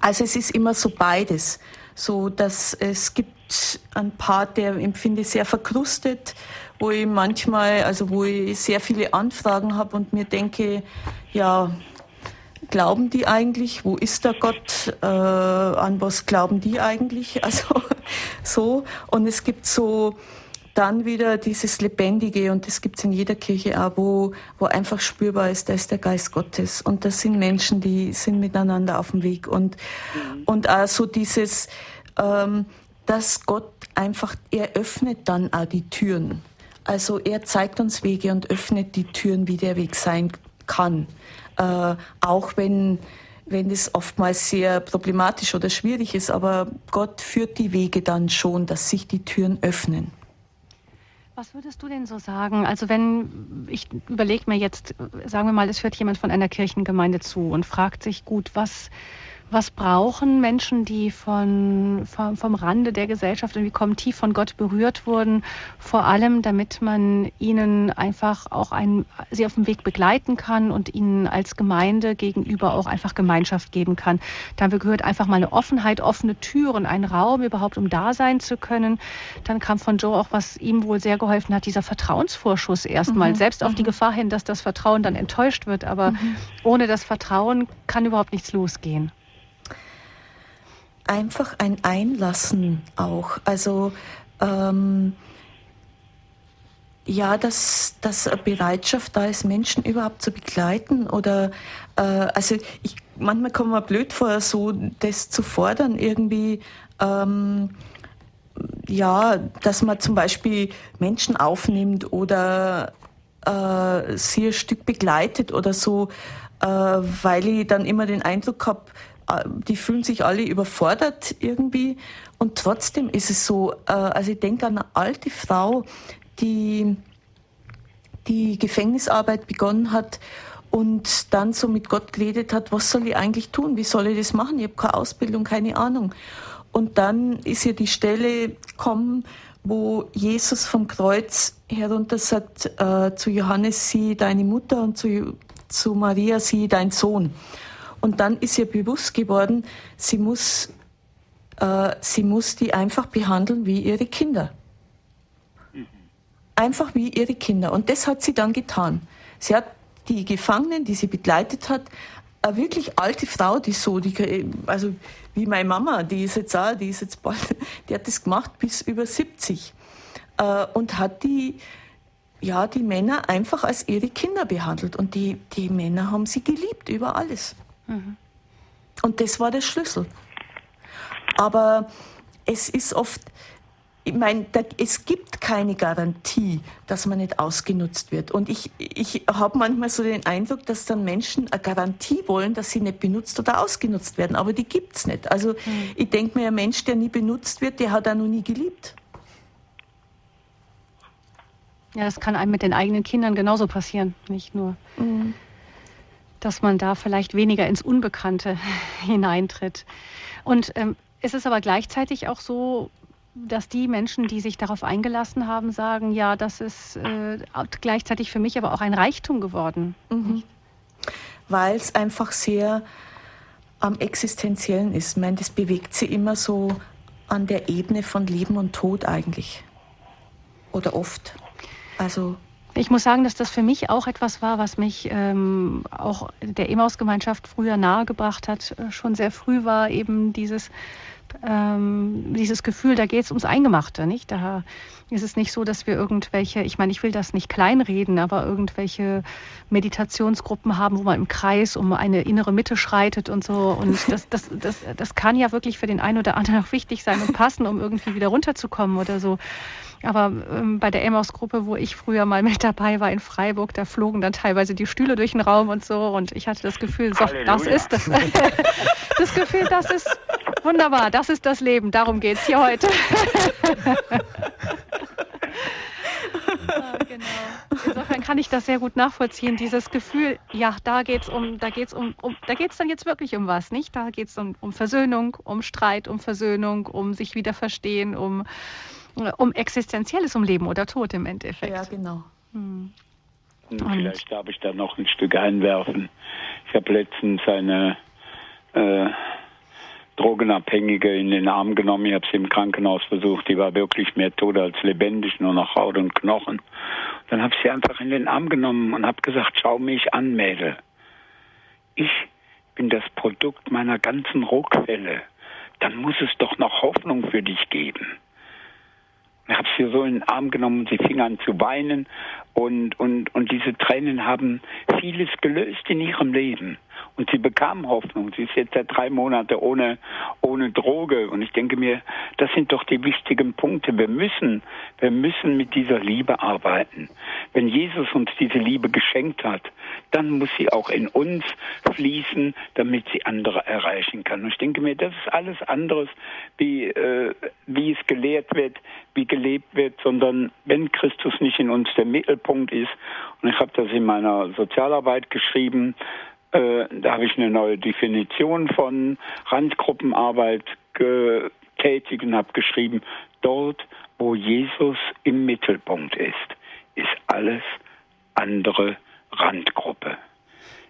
also es ist immer so beides. So, dass es gibt ein Part, der empfinde sehr verkrustet, wo ich manchmal, also wo ich sehr viele Anfragen habe und mir denke, ja, glauben die eigentlich? Wo ist der Gott? Äh, an was glauben die eigentlich? Also so. Und es gibt so dann wieder dieses Lebendige und das gibt es in jeder Kirche auch, wo, wo einfach spürbar ist, da ist der Geist Gottes. Und das sind Menschen, die sind miteinander auf dem Weg. Und, mhm. und auch so dieses, ähm, dass Gott einfach, er öffnet dann auch die Türen. Also er zeigt uns Wege und öffnet die Türen, wie der Weg sein kann. Äh, auch wenn, wenn es oftmals sehr problematisch oder schwierig ist, aber Gott führt die Wege dann schon, dass sich die Türen öffnen. Was würdest du denn so sagen? Also wenn ich überlege mir jetzt, sagen wir mal, es hört jemand von einer Kirchengemeinde zu und fragt sich, gut, was Was brauchen Menschen, die von, vom, vom Rande der Gesellschaft irgendwie kommen, tief von Gott berührt wurden, vor allem, damit man ihnen einfach auch ein, sie auf dem Weg begleiten kann und ihnen als Gemeinde gegenüber auch einfach Gemeinschaft geben kann. Da haben wir gehört, einfach mal eine Offenheit, offene Türen, ein Raum überhaupt, um da sein zu können. Dann kam von Joe auch, was ihm wohl sehr geholfen hat, dieser Vertrauensvorschuss erstmal, mhm. selbst auf mhm. die Gefahr hin, dass das Vertrauen dann enttäuscht wird. Aber mhm. ohne das Vertrauen kann überhaupt nichts losgehen einfach ein Einlassen auch. Also ähm, ja, dass, dass Bereitschaft da ist, Menschen überhaupt zu begleiten oder äh, also ich manchmal kommt mir blöd vor, so das zu fordern irgendwie. Ähm, ja, dass man zum Beispiel Menschen aufnimmt oder äh, sie ein Stück begleitet oder so, äh, weil ich dann immer den Eindruck habe, die fühlen sich alle überfordert irgendwie. Und trotzdem ist es so, äh, also ich denke an eine alte Frau, die die Gefängnisarbeit begonnen hat und dann so mit Gott geredet hat, was soll ich eigentlich tun? Wie soll ich das machen? Ich habe keine Ausbildung, keine Ahnung. Und dann ist ihr die Stelle gekommen, wo Jesus vom Kreuz herunter sagt, äh, zu Johannes, sie deine Mutter und zu, zu Maria, sie dein Sohn. Und dann ist ihr bewusst geworden, sie muss, äh, sie muss die einfach behandeln wie ihre Kinder. Einfach wie ihre Kinder. Und das hat sie dann getan. Sie hat die Gefangenen, die sie begleitet hat, eine wirklich alte Frau, die so, die, also wie meine Mama, die ist jetzt auch, die ist jetzt bald, die hat das gemacht bis über 70 äh, und hat die, ja, die Männer einfach als ihre Kinder behandelt und die, die Männer haben sie geliebt über alles. Mhm. Und das war der Schlüssel. Aber es ist oft, ich meine, es gibt keine Garantie, dass man nicht ausgenutzt wird. Und ich, ich habe manchmal so den Eindruck, dass dann Menschen eine Garantie wollen, dass sie nicht benutzt oder ausgenutzt werden. Aber die gibt es nicht. Also mhm. ich denke mir, ein Mensch, der nie benutzt wird, der hat auch noch nie geliebt. Ja, das kann einem mit den eigenen Kindern genauso passieren, nicht nur. Mhm dass man da vielleicht weniger ins Unbekannte hineintritt. Und ähm, es ist aber gleichzeitig auch so, dass die Menschen, die sich darauf eingelassen haben, sagen, ja, das ist äh, gleichzeitig für mich aber auch ein Reichtum geworden. Mhm. Weil es einfach sehr am Existenziellen ist. Ich meine, das bewegt sie immer so an der Ebene von Leben und Tod eigentlich. Oder oft. Also ich muss sagen, dass das für mich auch etwas war, was mich ähm, auch der Emaus-Gemeinschaft früher nahegebracht hat. Äh, schon sehr früh war eben dieses, ähm, dieses Gefühl, da geht es ums Eingemachte. Nicht? Da ist es nicht so, dass wir irgendwelche, ich meine, ich will das nicht kleinreden, aber irgendwelche Meditationsgruppen haben, wo man im Kreis um eine innere Mitte schreitet und so. Und das, das, das, das kann ja wirklich für den einen oder anderen auch wichtig sein und passen, um irgendwie wieder runterzukommen oder so. Aber ähm, bei der Emmaus-Gruppe, wo ich früher mal mit dabei war in Freiburg, da flogen dann teilweise die Stühle durch den Raum und so. Und ich hatte das Gefühl, so, das ist das. das Gefühl, das ist wunderbar, das ist das Leben. Darum geht es hier heute. ja, genau. Insofern kann ich das sehr gut nachvollziehen. Dieses Gefühl, ja, da geht es um, da geht's um, um, da geht es dann jetzt wirklich um was, nicht? Da geht es um, um Versöhnung, um Streit, um Versöhnung, um sich wieder verstehen, um um existenzielles, um Leben oder Tod im Endeffekt. Ja, genau. Hm. Vielleicht darf ich da noch ein Stück einwerfen. Ich habe letztens eine äh, Drogenabhängige in den Arm genommen. Ich habe sie im Krankenhaus versucht. Die war wirklich mehr tot als lebendig, nur noch Haut und Knochen. Dann habe ich sie einfach in den Arm genommen und habe gesagt, schau mich an, Mädel. Ich bin das Produkt meiner ganzen Ruckfälle. Dann muss es doch noch Hoffnung für dich geben. Ich habe sie so in den Arm genommen und sie fing an zu weinen. Und, und, und diese Tränen haben vieles gelöst in ihrem Leben. Und sie bekam Hoffnung. Sie ist jetzt seit drei Monaten ohne, ohne Droge. Und ich denke mir, das sind doch die wichtigen Punkte. Wir müssen, wir müssen mit dieser Liebe arbeiten. Wenn Jesus uns diese Liebe geschenkt hat, dann muss sie auch in uns fließen, damit sie andere erreichen kann. Und ich denke mir, das ist alles anderes, wie, äh, wie es gelehrt wird, wie gelebt wird, sondern wenn Christus nicht in uns der Mittelpunkt ist, und ich habe das in meiner Sozialarbeit geschrieben, Äh, da habe ich eine neue Definition von Randgruppenarbeit getätigt und habe geschrieben, dort, wo Jesus im Mittelpunkt ist, ist alles andere Randgruppe.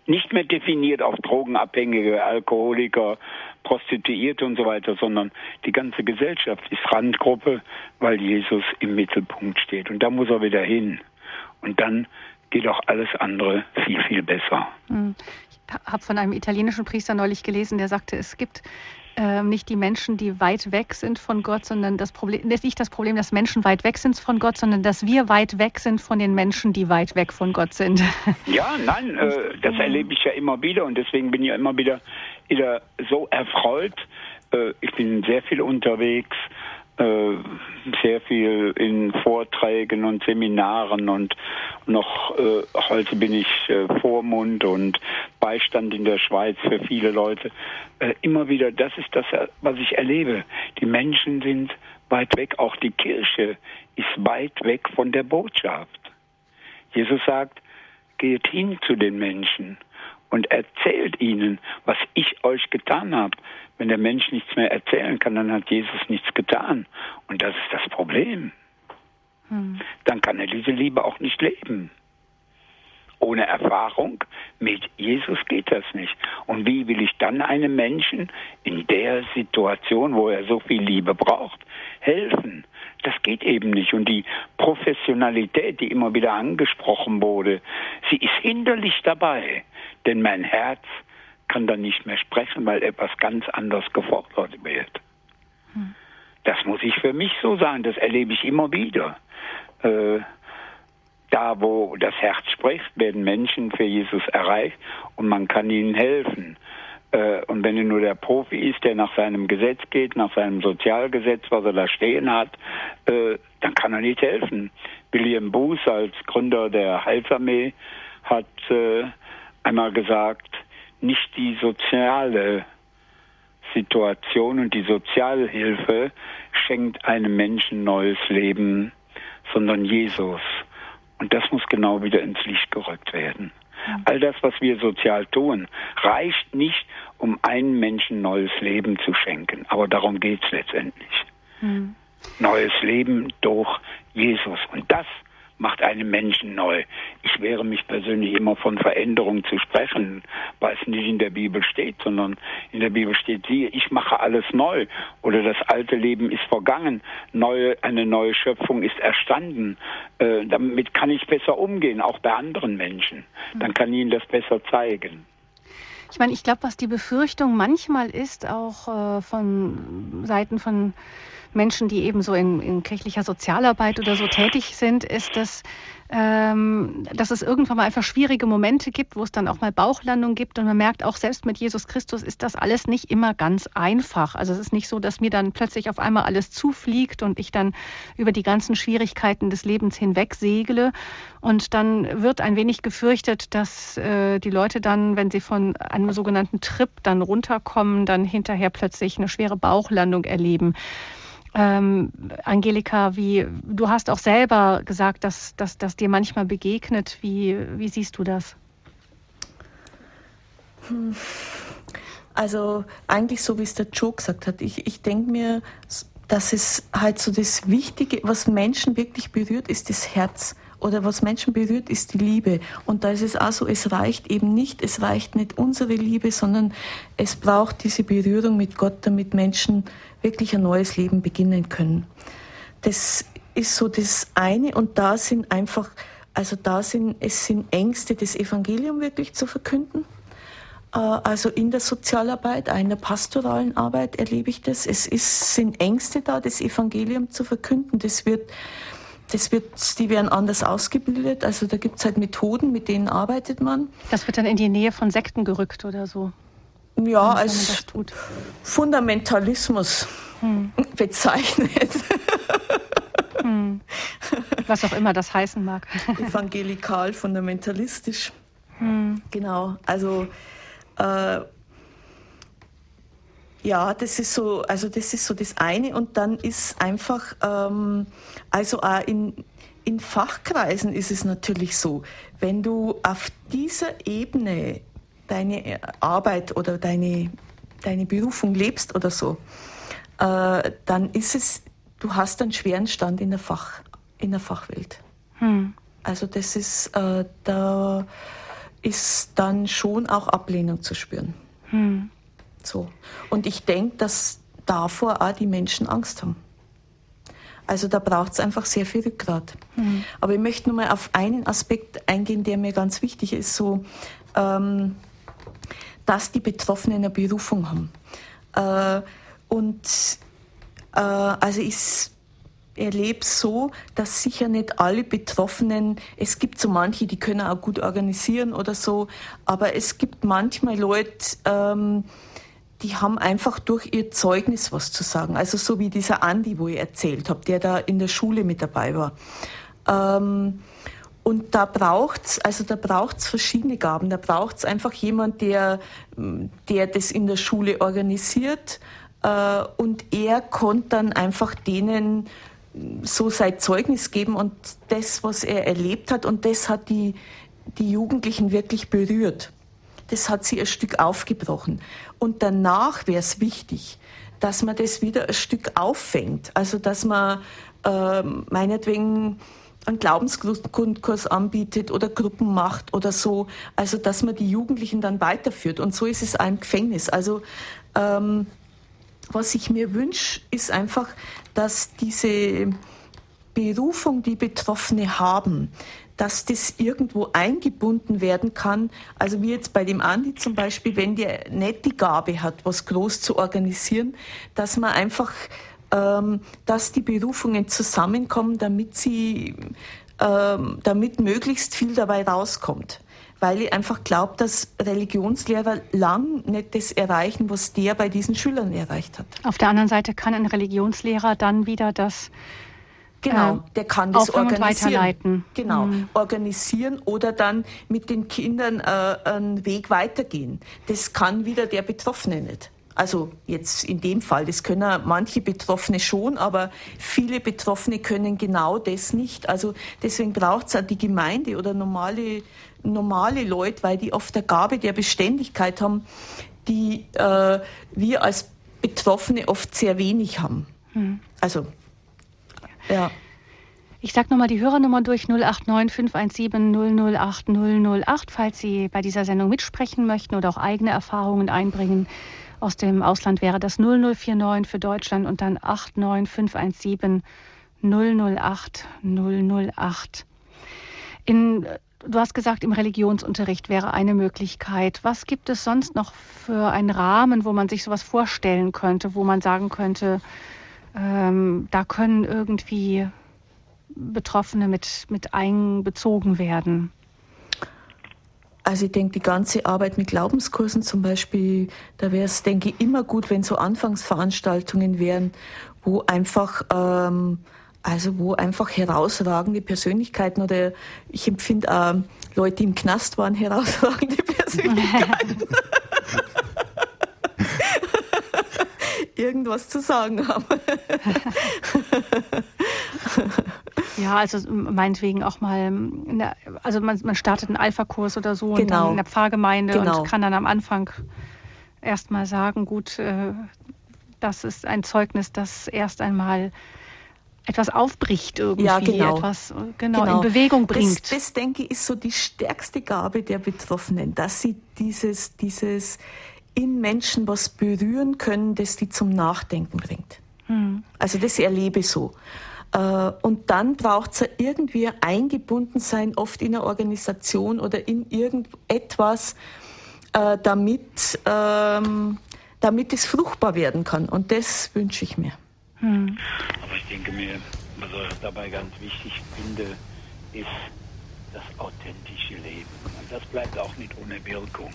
Nicht mehr definiert auf Drogenabhängige, Alkoholiker, Prostituierte und so weiter, sondern die ganze Gesellschaft ist Randgruppe, weil Jesus im Mittelpunkt steht. Und da muss er wieder hin. Und dann geht auch alles andere viel, viel besser. Habe von einem italienischen Priester neulich gelesen, der sagte, es gibt äh, nicht die Menschen, die weit weg sind von Gott, sondern das Problem, nicht das Problem, dass Menschen weit weg sind von Gott, sondern dass wir weit weg sind von den Menschen, die weit weg von Gott sind. Ja, nein, äh, das erlebe ich ja immer wieder und deswegen bin ich ja immer wieder, wieder so erfreut. Äh, ich bin sehr viel unterwegs sehr viel in Vorträgen und Seminaren und noch äh, heute bin ich äh, Vormund und Beistand in der Schweiz für viele Leute. Äh, immer wieder, das ist das, was ich erlebe. Die Menschen sind weit weg, auch die Kirche ist weit weg von der Botschaft. Jesus sagt, geht hin zu den Menschen und erzählt ihnen, was ich euch getan habe. Wenn der Mensch nichts mehr erzählen kann, dann hat Jesus nichts getan. Und das ist das Problem. Hm. Dann kann er diese Liebe auch nicht leben. Ohne Erfahrung mit Jesus geht das nicht. Und wie will ich dann einem Menschen in der Situation, wo er so viel Liebe braucht, helfen? Das geht eben nicht. Und die Professionalität, die immer wieder angesprochen wurde, sie ist hinderlich dabei. Denn mein Herz kann dann nicht mehr sprechen, weil etwas ganz anderes gefordert wird. Hm. Das muss ich für mich so sagen, das erlebe ich immer wieder. Äh, da, wo das Herz spricht, werden Menschen für Jesus erreicht und man kann ihnen helfen. Äh, und wenn er nur der Profi ist, der nach seinem Gesetz geht, nach seinem Sozialgesetz, was er da stehen hat, äh, dann kann er nicht helfen. William Booth als Gründer der Heilsarmee hat äh, einmal gesagt, nicht die soziale Situation und die Sozialhilfe schenkt einem Menschen neues Leben, sondern Jesus. Und das muss genau wieder ins Licht gerückt werden. All das, was wir sozial tun, reicht nicht, um einem Menschen neues Leben zu schenken. Aber darum geht es letztendlich. Mhm. Neues Leben durch Jesus. Und das macht einen Menschen neu. Ich wehre mich persönlich immer von Veränderung zu sprechen, weil es nicht in der Bibel steht, sondern in der Bibel steht, siehe, ich mache alles neu oder das alte Leben ist vergangen, neue, eine neue Schöpfung ist erstanden. Äh, damit kann ich besser umgehen, auch bei anderen Menschen. Dann kann ich ihnen das besser zeigen. Ich meine, ich glaube, was die Befürchtung manchmal ist, auch äh, von Seiten von Menschen, die eben so in, in kirchlicher Sozialarbeit oder so tätig sind, ist, dass, ähm, dass es irgendwann mal einfach schwierige Momente gibt, wo es dann auch mal Bauchlandung gibt. Und man merkt auch, selbst mit Jesus Christus ist das alles nicht immer ganz einfach. Also es ist nicht so, dass mir dann plötzlich auf einmal alles zufliegt und ich dann über die ganzen Schwierigkeiten des Lebens hinweg segle. Und dann wird ein wenig gefürchtet, dass äh, die Leute dann, wenn sie von einem sogenannten Trip dann runterkommen, dann hinterher plötzlich eine schwere Bauchlandung erleben. Ähm, Angelika, wie du hast auch selber gesagt, dass das dir manchmal begegnet. Wie, wie siehst du das? Also eigentlich so, wie es der Joe gesagt hat. Ich, ich denke mir, dass es halt so das Wichtige, was Menschen wirklich berührt, ist das Herz oder was Menschen berührt, ist die Liebe. Und da ist es auch so, es reicht eben nicht, es reicht nicht unsere Liebe, sondern es braucht diese Berührung mit Gott, damit Menschen wirklich ein neues Leben beginnen können. Das ist so das eine und da sind einfach, also da sind, es sind Ängste, das Evangelium wirklich zu verkünden. Äh, also in der Sozialarbeit, in der pastoralen Arbeit erlebe ich das. Es ist, sind Ängste da, das Evangelium zu verkünden. Das wird das wird, die werden anders ausgebildet. Also da gibt es halt Methoden, mit denen arbeitet man. Das wird dann in die Nähe von Sekten gerückt oder so. Ja, als Fundamentalismus hm. bezeichnet. Hm. Was auch immer das heißen mag. Evangelikal, fundamentalistisch. Hm. Genau. Also äh, ja, das ist so, also das ist so das eine und dann ist einfach, ähm, also auch in, in Fachkreisen ist es natürlich so, wenn du auf dieser Ebene deine Arbeit oder deine, deine Berufung lebst oder so, äh, dann ist es, du hast einen schweren Stand in der, Fach, in der Fachwelt. Hm. Also das ist, äh, da ist dann schon auch Ablehnung zu spüren. Hm. So. Und ich denke, dass davor auch die Menschen Angst haben. Also da braucht es einfach sehr viel Rückgrat. Mhm. Aber ich möchte nur mal auf einen Aspekt eingehen, der mir ganz wichtig ist, so, ähm, dass die Betroffenen eine Berufung haben. Äh, und äh, also ich erlebe so, dass sicher nicht alle Betroffenen, es gibt so manche, die können auch gut organisieren oder so, aber es gibt manchmal Leute, ähm, die haben einfach durch ihr Zeugnis was zu sagen. Also so wie dieser Andi, wo ich erzählt habe, der da in der Schule mit dabei war. Ähm, und da braucht's, also da braucht's verschiedene Gaben. Da braucht's einfach jemand, der, der das in der Schule organisiert. Äh, und er konnte dann einfach denen so sein Zeugnis geben und das, was er erlebt hat. Und das hat die, die Jugendlichen wirklich berührt das hat sie ein Stück aufgebrochen. Und danach wäre es wichtig, dass man das wieder ein Stück auffängt. Also dass man äh, meinetwegen einen Glaubensgrundkurs anbietet oder Gruppen macht oder so. Also dass man die Jugendlichen dann weiterführt. Und so ist es auch im Gefängnis. Also ähm, was ich mir wünsche, ist einfach, dass diese Berufung, die Betroffene haben, dass das irgendwo eingebunden werden kann. Also wie jetzt bei dem Andi zum Beispiel, wenn der nicht die Gabe hat, was groß zu organisieren, dass man einfach, ähm, dass die Berufungen zusammenkommen, damit sie, ähm, damit möglichst viel dabei rauskommt weil ich einfach glaube, dass Religionslehrer lang nicht das erreichen, was der bei diesen Schülern erreicht hat. Auf der anderen Seite kann ein Religionslehrer dann wieder das Genau, äh, der kann das organisieren. Genau, mhm. organisieren oder dann mit den Kindern äh, einen Weg weitergehen. Das kann wieder der Betroffene nicht. Also jetzt in dem Fall, das können manche Betroffene schon, aber viele Betroffene können genau das nicht. Also deswegen braucht es auch die Gemeinde oder normale, normale Leute, weil die oft der Gabe der Beständigkeit haben, die äh, wir als Betroffene oft sehr wenig haben. Mhm. Also ja. Ich sage nochmal die Hörernummer durch 089 517 008 008, falls Sie bei dieser Sendung mitsprechen möchten oder auch eigene Erfahrungen einbringen. Aus dem Ausland wäre das 0049 für Deutschland und dann 89517 008 008. In, du hast gesagt, im Religionsunterricht wäre eine Möglichkeit. Was gibt es sonst noch für einen Rahmen, wo man sich sowas vorstellen könnte, wo man sagen könnte, ähm, da können irgendwie Betroffene mit, mit einbezogen werden. Also ich denke, die ganze Arbeit mit Glaubenskursen zum Beispiel, da wäre es, denke ich, immer gut, wenn so Anfangsveranstaltungen wären, wo einfach, ähm, also wo einfach herausragende Persönlichkeiten oder ich empfinde auch Leute, die im Knast waren, herausragende Persönlichkeiten. irgendwas zu sagen haben. Ja, also meinetwegen auch mal, der, also man, man, startet einen Alpha-Kurs oder so genau. genau. in der Pfarrgemeinde genau. und kann dann am Anfang erst mal sagen, gut, äh, das ist ein Zeugnis, das erst einmal etwas aufbricht irgendwie, ja, genau. etwas genau, genau. in Bewegung bringt. Das, das, denke ich, ist so die stärkste Gabe der Betroffenen, dass sie dieses, dieses in Menschen was berühren können, das die zum Nachdenken bringt. Mhm. Also das erlebe ich so. Äh, und dann braucht es irgendwie eingebunden sein, oft in einer Organisation oder in irgendetwas, äh, damit, ähm, damit es fruchtbar werden kann. Und das wünsche ich mir. Hm. Aber ich denke mir, was ich dabei ganz wichtig finde, ist das authentische Leben. Und das bleibt auch nicht ohne Wirkung.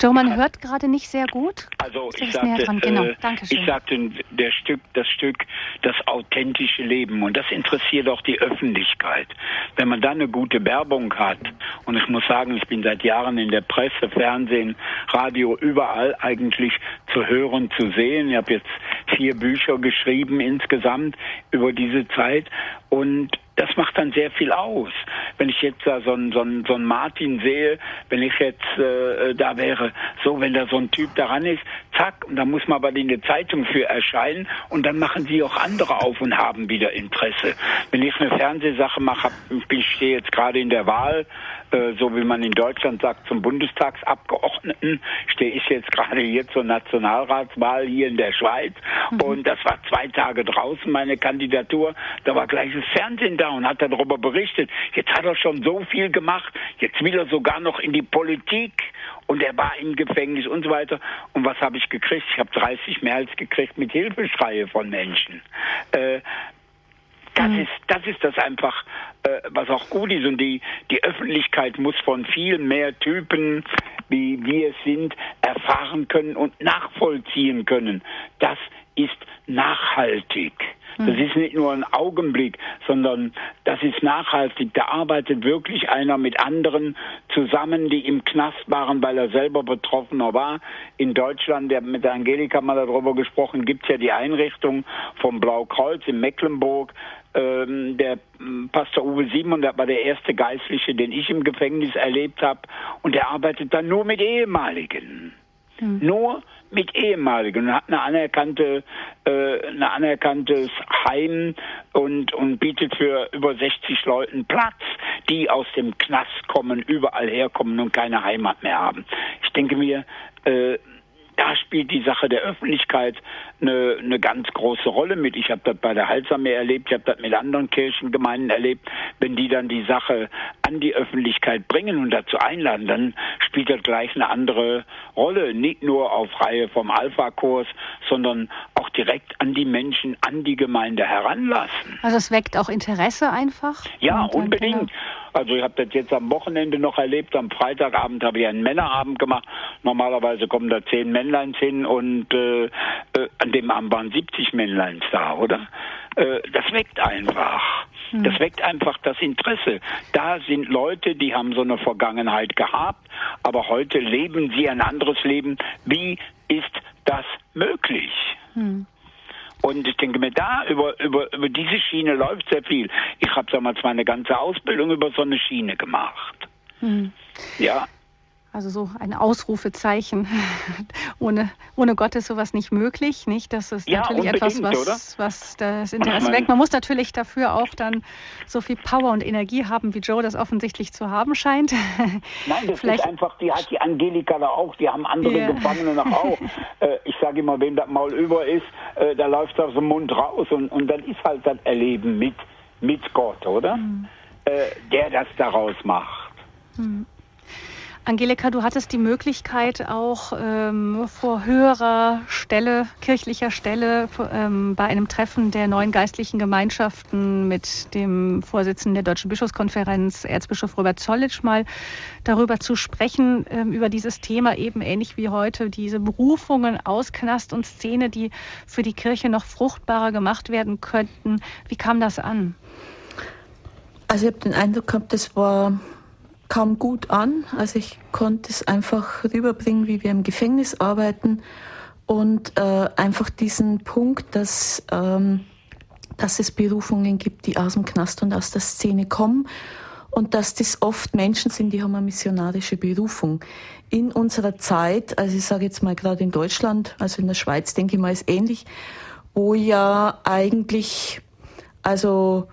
Joe, man hört gerade nicht sehr gut. Also ich sagte, genau. äh, ich sagte der Stück, das Stück, das authentische Leben und das interessiert auch die Öffentlichkeit. Wenn man da eine gute Werbung hat und ich muss sagen, ich bin seit Jahren in der Presse, Fernsehen, Radio, überall eigentlich zu hören, zu sehen. Ich habe jetzt vier Bücher geschrieben insgesamt über diese Zeit und das macht dann sehr viel aus. Wenn ich jetzt da so einen so einen, so einen Martin sehe, wenn ich jetzt äh, da wäre, so wenn da so ein Typ daran ist, zack, und da muss man aber in der Zeitung für erscheinen und dann machen sie auch andere auf und haben wieder Interesse. Wenn ich eine Fernsehsache mache, ich stehe jetzt gerade in der Wahl, äh, so wie man in Deutschland sagt, zum Bundestagsabgeordneten, stehe ich jetzt gerade hier zur Nationalratswahl hier in der Schweiz mhm. und das war zwei Tage draußen, meine Kandidatur, da war gleich das Fernsehen da und hat darüber berichtet. Jetzt hat er schon so viel gemacht, jetzt will er sogar noch in die Politik und er war im Gefängnis und so weiter. Und was habe ich gekriegt? Ich habe 30 mehr als gekriegt mit Hilfeschreie von Menschen. Äh, das mhm. ist, das ist das einfach, äh, was auch gut ist. Und die, die Öffentlichkeit muss von viel mehr Typen, wie wir es sind, erfahren können und nachvollziehen können. Das ist nachhaltig. Das hm. ist nicht nur ein Augenblick, sondern das ist nachhaltig. Da arbeitet wirklich einer mit anderen zusammen, die im Knast waren, weil er selber Betroffener war. In Deutschland, der mit der Angelika mal darüber gesprochen, gibt es ja die Einrichtung vom Blaukreuz in Mecklenburg. Ähm, der hm, Pastor Uwe Simon, der war der erste Geistliche, den ich im Gefängnis erlebt habe. Und der arbeitet dann nur mit Ehemaligen. Hm. Nur mit ehemaligen und hat eine anerkannte, äh, ein anerkanntes Heim und, und bietet für über 60 Leuten Platz, die aus dem Knast kommen, überall herkommen und keine Heimat mehr haben. Ich denke mir, äh, da spielt die Sache der Öffentlichkeit eine, eine ganz große Rolle mit. Ich habe das bei der Heilsarmee erlebt, ich habe das mit anderen Kirchengemeinden erlebt. Wenn die dann die Sache an die Öffentlichkeit bringen und dazu einladen, dann spielt das gleich eine andere Rolle. Nicht nur auf Reihe vom Alpha-Kurs, sondern auch direkt an die Menschen, an die Gemeinde heranlassen. Also es weckt auch Interesse einfach? Ja, unbedingt. Also ich habe das jetzt am Wochenende noch erlebt. Am Freitagabend habe ich einen Männerabend gemacht. Normalerweise kommen da zehn Männleins hin und äh, äh, an dem Abend waren 70 Männleins da, oder? Äh, das weckt einfach. Hm. Das weckt einfach das Interesse. Da sind Leute, die haben so eine Vergangenheit gehabt, aber heute leben sie ein anderes Leben. Wie ist das möglich? Hm. Und ich denke mir, da über, über, über diese Schiene läuft sehr viel. Ich habe damals meine ganze Ausbildung über so eine Schiene gemacht. Hm. Ja, also so ein Ausrufezeichen. ohne, ohne Gott ist sowas nicht möglich, nicht? Das ist ja, natürlich etwas, was, was das Interesse weckt. Man muss natürlich dafür auch dann so viel Power und Energie haben, wie Joe das offensichtlich zu haben scheint. Nein, das Vielleicht, ist einfach, die hat die Angelika da auch, die haben andere yeah. Gefangene noch auch. Äh, ich sage immer, wem das Maul über ist, äh, da läuft aus dem Mund raus und, und dann ist halt das Erleben mit, mit Gott, oder? Mhm. Der das daraus macht. Mhm. Angelika, du hattest die Möglichkeit auch ähm, vor höherer Stelle, kirchlicher Stelle, ähm, bei einem Treffen der neuen geistlichen Gemeinschaften mit dem Vorsitzenden der Deutschen Bischofskonferenz, Erzbischof Robert Zollitsch, mal darüber zu sprechen, ähm, über dieses Thema eben ähnlich wie heute, diese Berufungen aus Knast und Szene, die für die Kirche noch fruchtbarer gemacht werden könnten. Wie kam das an? Also ich habe den Eindruck gehabt, das war kam gut an. Also ich konnte es einfach rüberbringen, wie wir im Gefängnis arbeiten und äh, einfach diesen Punkt, dass, ähm, dass es Berufungen gibt, die aus dem Knast und aus der Szene kommen und dass das oft Menschen sind, die haben eine missionarische Berufung. In unserer Zeit, also ich sage jetzt mal gerade in Deutschland, also in der Schweiz denke ich mal ist ähnlich, wo ja eigentlich also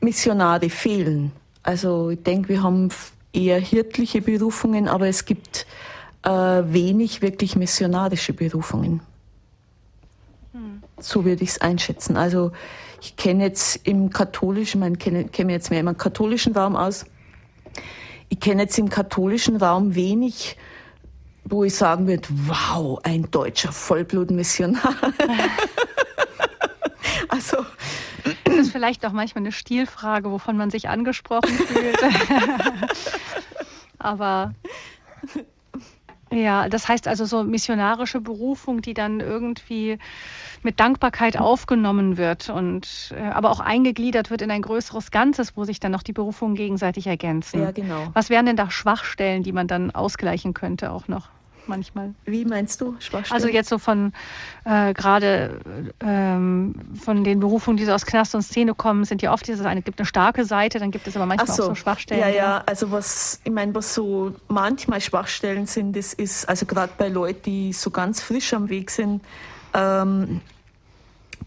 Missionare fehlen. Also ich denke, wir haben eher hirtliche Berufungen, aber es gibt äh, wenig wirklich missionarische Berufungen. Hm. So würde ich es einschätzen. Also ich kenne jetzt im katholischen, ich kenne, kenne jetzt mehr im katholischen Raum aus. Ich kenne jetzt im katholischen Raum wenig, wo ich sagen würde, wow, ein deutscher Vollblutmissionar. also das ist vielleicht auch manchmal eine Stilfrage, wovon man sich angesprochen fühlt. Aber ja, das heißt also so missionarische Berufung, die dann irgendwie mit Dankbarkeit aufgenommen wird und äh, aber auch eingegliedert wird in ein größeres Ganzes, wo sich dann noch die Berufungen gegenseitig ergänzen. Ja, genau. Was wären denn da Schwachstellen, die man dann ausgleichen könnte auch noch? Manchmal. Wie meinst du Schwachstellen? Also jetzt so von äh, gerade ähm, von den Berufungen, die so aus Knast und Szene kommen, sind ja oft dieses eine gibt eine starke Seite, dann gibt es aber manchmal so, auch so Schwachstellen. Ja, ja, also was ich meine, was so manchmal Schwachstellen sind, das ist also gerade bei Leuten, die so ganz frisch am Weg sind, ähm,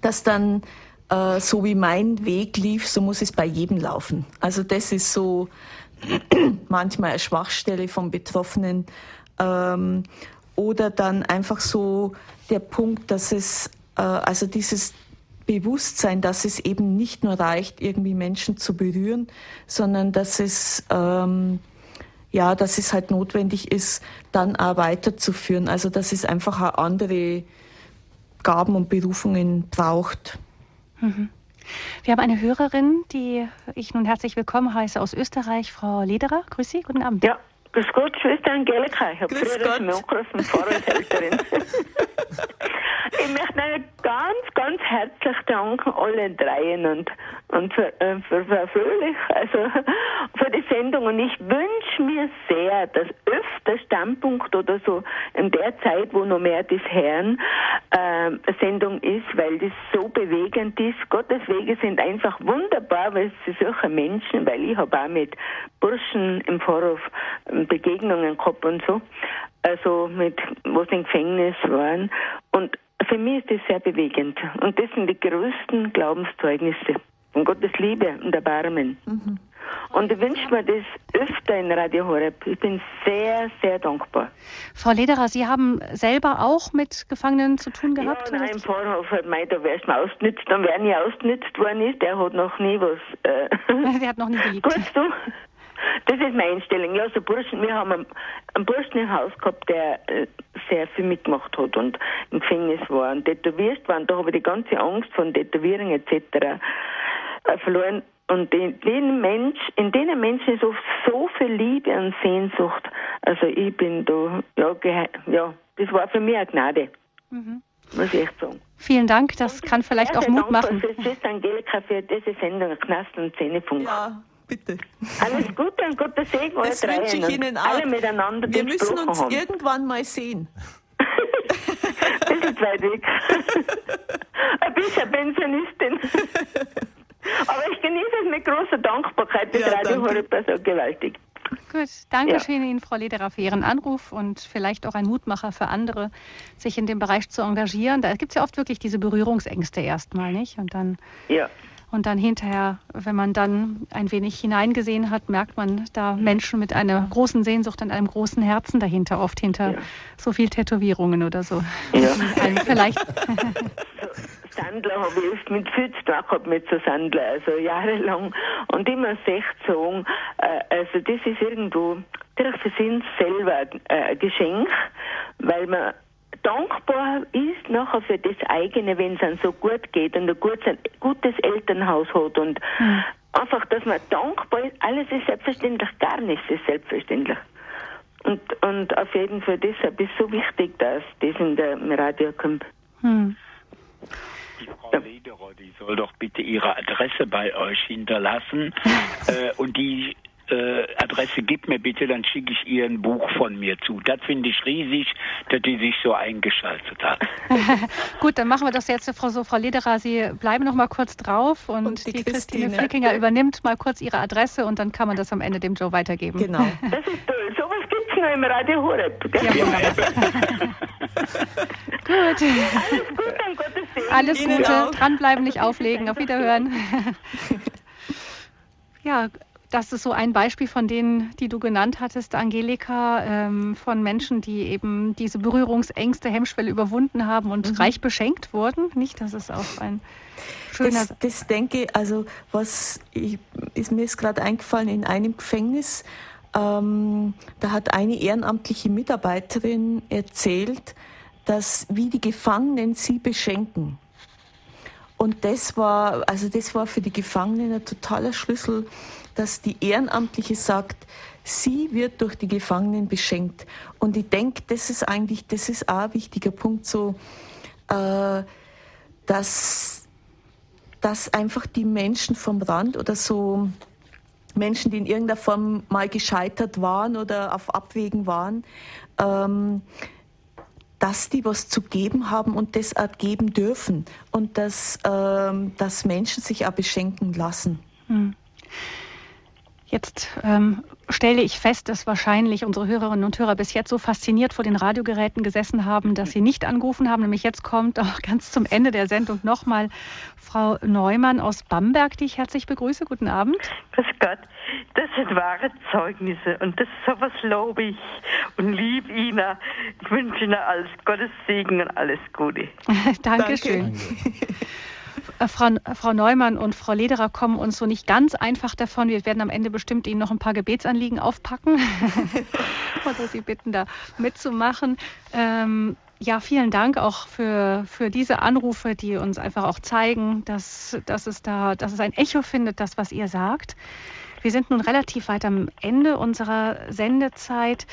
dass dann äh, so wie mein Weg lief, so muss es bei jedem laufen. Also das ist so manchmal eine Schwachstelle vom Betroffenen ähm, oder dann einfach so der Punkt, dass es, äh, also dieses Bewusstsein, dass es eben nicht nur reicht, irgendwie Menschen zu berühren, sondern dass es, ähm, ja, dass es halt notwendig ist, dann auch weiterzuführen. Also dass es einfach auch andere Gaben und Berufungen braucht. Mhm. Wir haben eine Hörerin, die ich nun herzlich willkommen heiße aus Österreich, Frau Lederer. Grüß Sie, guten Abend. Ja, grüß Gott, Schwester Angelika. Ich habe früher Gott. angerufen, Pfarrershälterin. ich möchte euch ganz, ganz herzlich danken, alle dreien und, und für, äh, für, für Fröhlich, also für die Sendung. Und ich wünsche mir sehr, dass öfter Standpunkt oder so in der Zeit, wo noch mehr das Herrn äh, Sendung ist, weil das so bewegend ist. Gottes Wege sind einfach wunderbar, weil sie solche Menschen, weil ich habe auch mit Burschen im Vorhof Begegnungen gehabt und so, also mit, wo sie im Gefängnis waren. Und für mich ist das sehr bewegend. Und das sind die größten Glaubenszeugnisse von Gottes Liebe und Erbarmen. Mhm. Und ich wünsche mir das öfter in Radio Horeb. Ich bin sehr, sehr dankbar. Frau Lederer, Sie haben selber auch mit Gefangenen zu tun gehabt? Ja, nein, im Vorhof hat mein, da wärst du ausgenützt. Und wer nie ausgenützt worden ist, der hat noch nie was. Äh, der hat noch nie geliebt. Du? Das ist meine Einstellung. Ja, so Burschen, wir haben einen, Burschen im Haus gehabt, der äh, sehr viel mitgemacht hat und im Gefängnis war und tätowiert war. Und da habe ich die ganze Angst von Tätowierung etc. Äh, verloren. Und in den Mensch, in denen Menschen ist oft so viel Liebe und Sehnsucht. Also ich bin da, ja, ja das war für mich eine Gnade. Mhm. Muss ich echt sagen. Vielen Dank, das kann vielleicht auch Mut machen. Für Schwester Angelika für diese Sendung Knast und Zähnepunkt. Ja, bitte. Alles Gute und Gottes Segen Das wünsche ich Ihnen auch. Alle miteinander Wir müssen uns haben. irgendwann mal sehen. Ein bisschen weit weg. Ein bisschen Pensionistin. Aber ich genieße es mit großer Dankbarkeit. Das ja, Radio Horeb so gewaltig. Gut, danke ja. schön Ihnen, Frau Lederer, für Ihren Anruf und vielleicht auch ein Mutmacher für andere, sich in dem Bereich zu engagieren. Da gibt es ja oft wirklich diese Berührungsängste erstmal, nicht? Und dann ja. Und dann hinterher, wenn man dann ein wenig hineingesehen hat, merkt man da Menschen mit einer großen Sehnsucht und einem großen Herzen dahinter, oft hinter ja. so viel Tätowierungen oder so. Ja. vielleicht. Sandler habe ich oft mit viel zu tun gehabt mit so Sandler, also jahrelang. Und immer sagen, äh, also das ist irgendwo, direkt für sich selber äh, ein Geschenk, weil man dankbar ist nachher für das eigene, wenn es einem so gut geht und ein gutes, gutes Elternhaus hat und mhm. einfach, dass man dankbar ist. Alles ist selbstverständlich, gar nichts ist selbstverständlich. Und, und auf jeden Fall deshalb ist es so wichtig, dass das in der Radio kommt. Mhm. Die Frau Lederer, die soll doch bitte ihre Adresse bei euch hinterlassen äh, und die äh, Adresse gib mir bitte, dann schicke ich ihr ein Buch von mir zu. Das finde ich riesig, dass die sich so eingeschaltet hat. Gut, dann machen wir das jetzt, Frau, so, Frau Lederer, Sie bleiben noch mal kurz drauf und, und die, die, Christine, Christine Flickinger übernimmt mal kurz Ihre Adresse und dann kann man das am Ende dem Joe weitergeben. Genau. Das ist toll. Sowas gibt es nur im Radio Horeb. Ja, Gut. Alles Gute, um Gottes Willen. Alles Gute. Dranbleiben, nicht auflegen. Auf Wiederhören. ja, das ist so ein Beispiel von denen, die du genannt hattest, Angelika, ähm, von Menschen, die eben diese Berührungsängste, Hemmschwelle überwunden haben und mhm. reich beschenkt wurden. Nicht, das ist auch ein schöner. Das, das denke also was ich, ist mir ist gerade eingefallen in einem Gefängnis. Ähm, da hat eine ehrenamtliche Mitarbeiterin erzählt, dass wie die Gefangenen sie beschenken. Und das war, also das war für die Gefangenen ein totaler Schlüssel dass die Ehrenamtliche sagt, sie wird durch die Gefangenen beschenkt. Und ich denke, das ist eigentlich, das ist auch ein wichtiger Punkt, so, äh, dass, dass einfach die Menschen vom Rand oder so, Menschen, die in irgendeiner Form mal gescheitert waren oder auf Abwägen waren, ähm, dass die was zu geben haben und das auch geben dürfen und dass, ähm, dass Menschen sich auch beschenken lassen. Hm. Jetzt ähm, stelle ich fest, dass wahrscheinlich unsere Hörerinnen und Hörer bis jetzt so fasziniert vor den Radiogeräten gesessen haben, dass sie nicht angerufen haben. Nämlich jetzt kommt auch ganz zum Ende der Sendung nochmal Frau Neumann aus Bamberg, die ich herzlich begrüße. Guten Abend. Grüß Gott. Das sind wahre Zeugnisse und das sowas lobe ich und liebe Ihnen. Ich wünsche Ihnen alles Gottes Segen und alles Gute. Dankeschön. Danke. Äh, Frau, Frau Neumann und Frau Lederer kommen uns so nicht ganz einfach davon. Wir werden am Ende bestimmt Ihnen noch ein paar Gebetsanliegen aufpacken oder Sie bitten, da mitzumachen. Ähm, ja, vielen Dank auch für, für diese Anrufe, die uns einfach auch zeigen, dass, dass, es da, dass es ein Echo findet, das, was ihr sagt. Wir sind nun relativ weit am Ende unserer Sendezeit.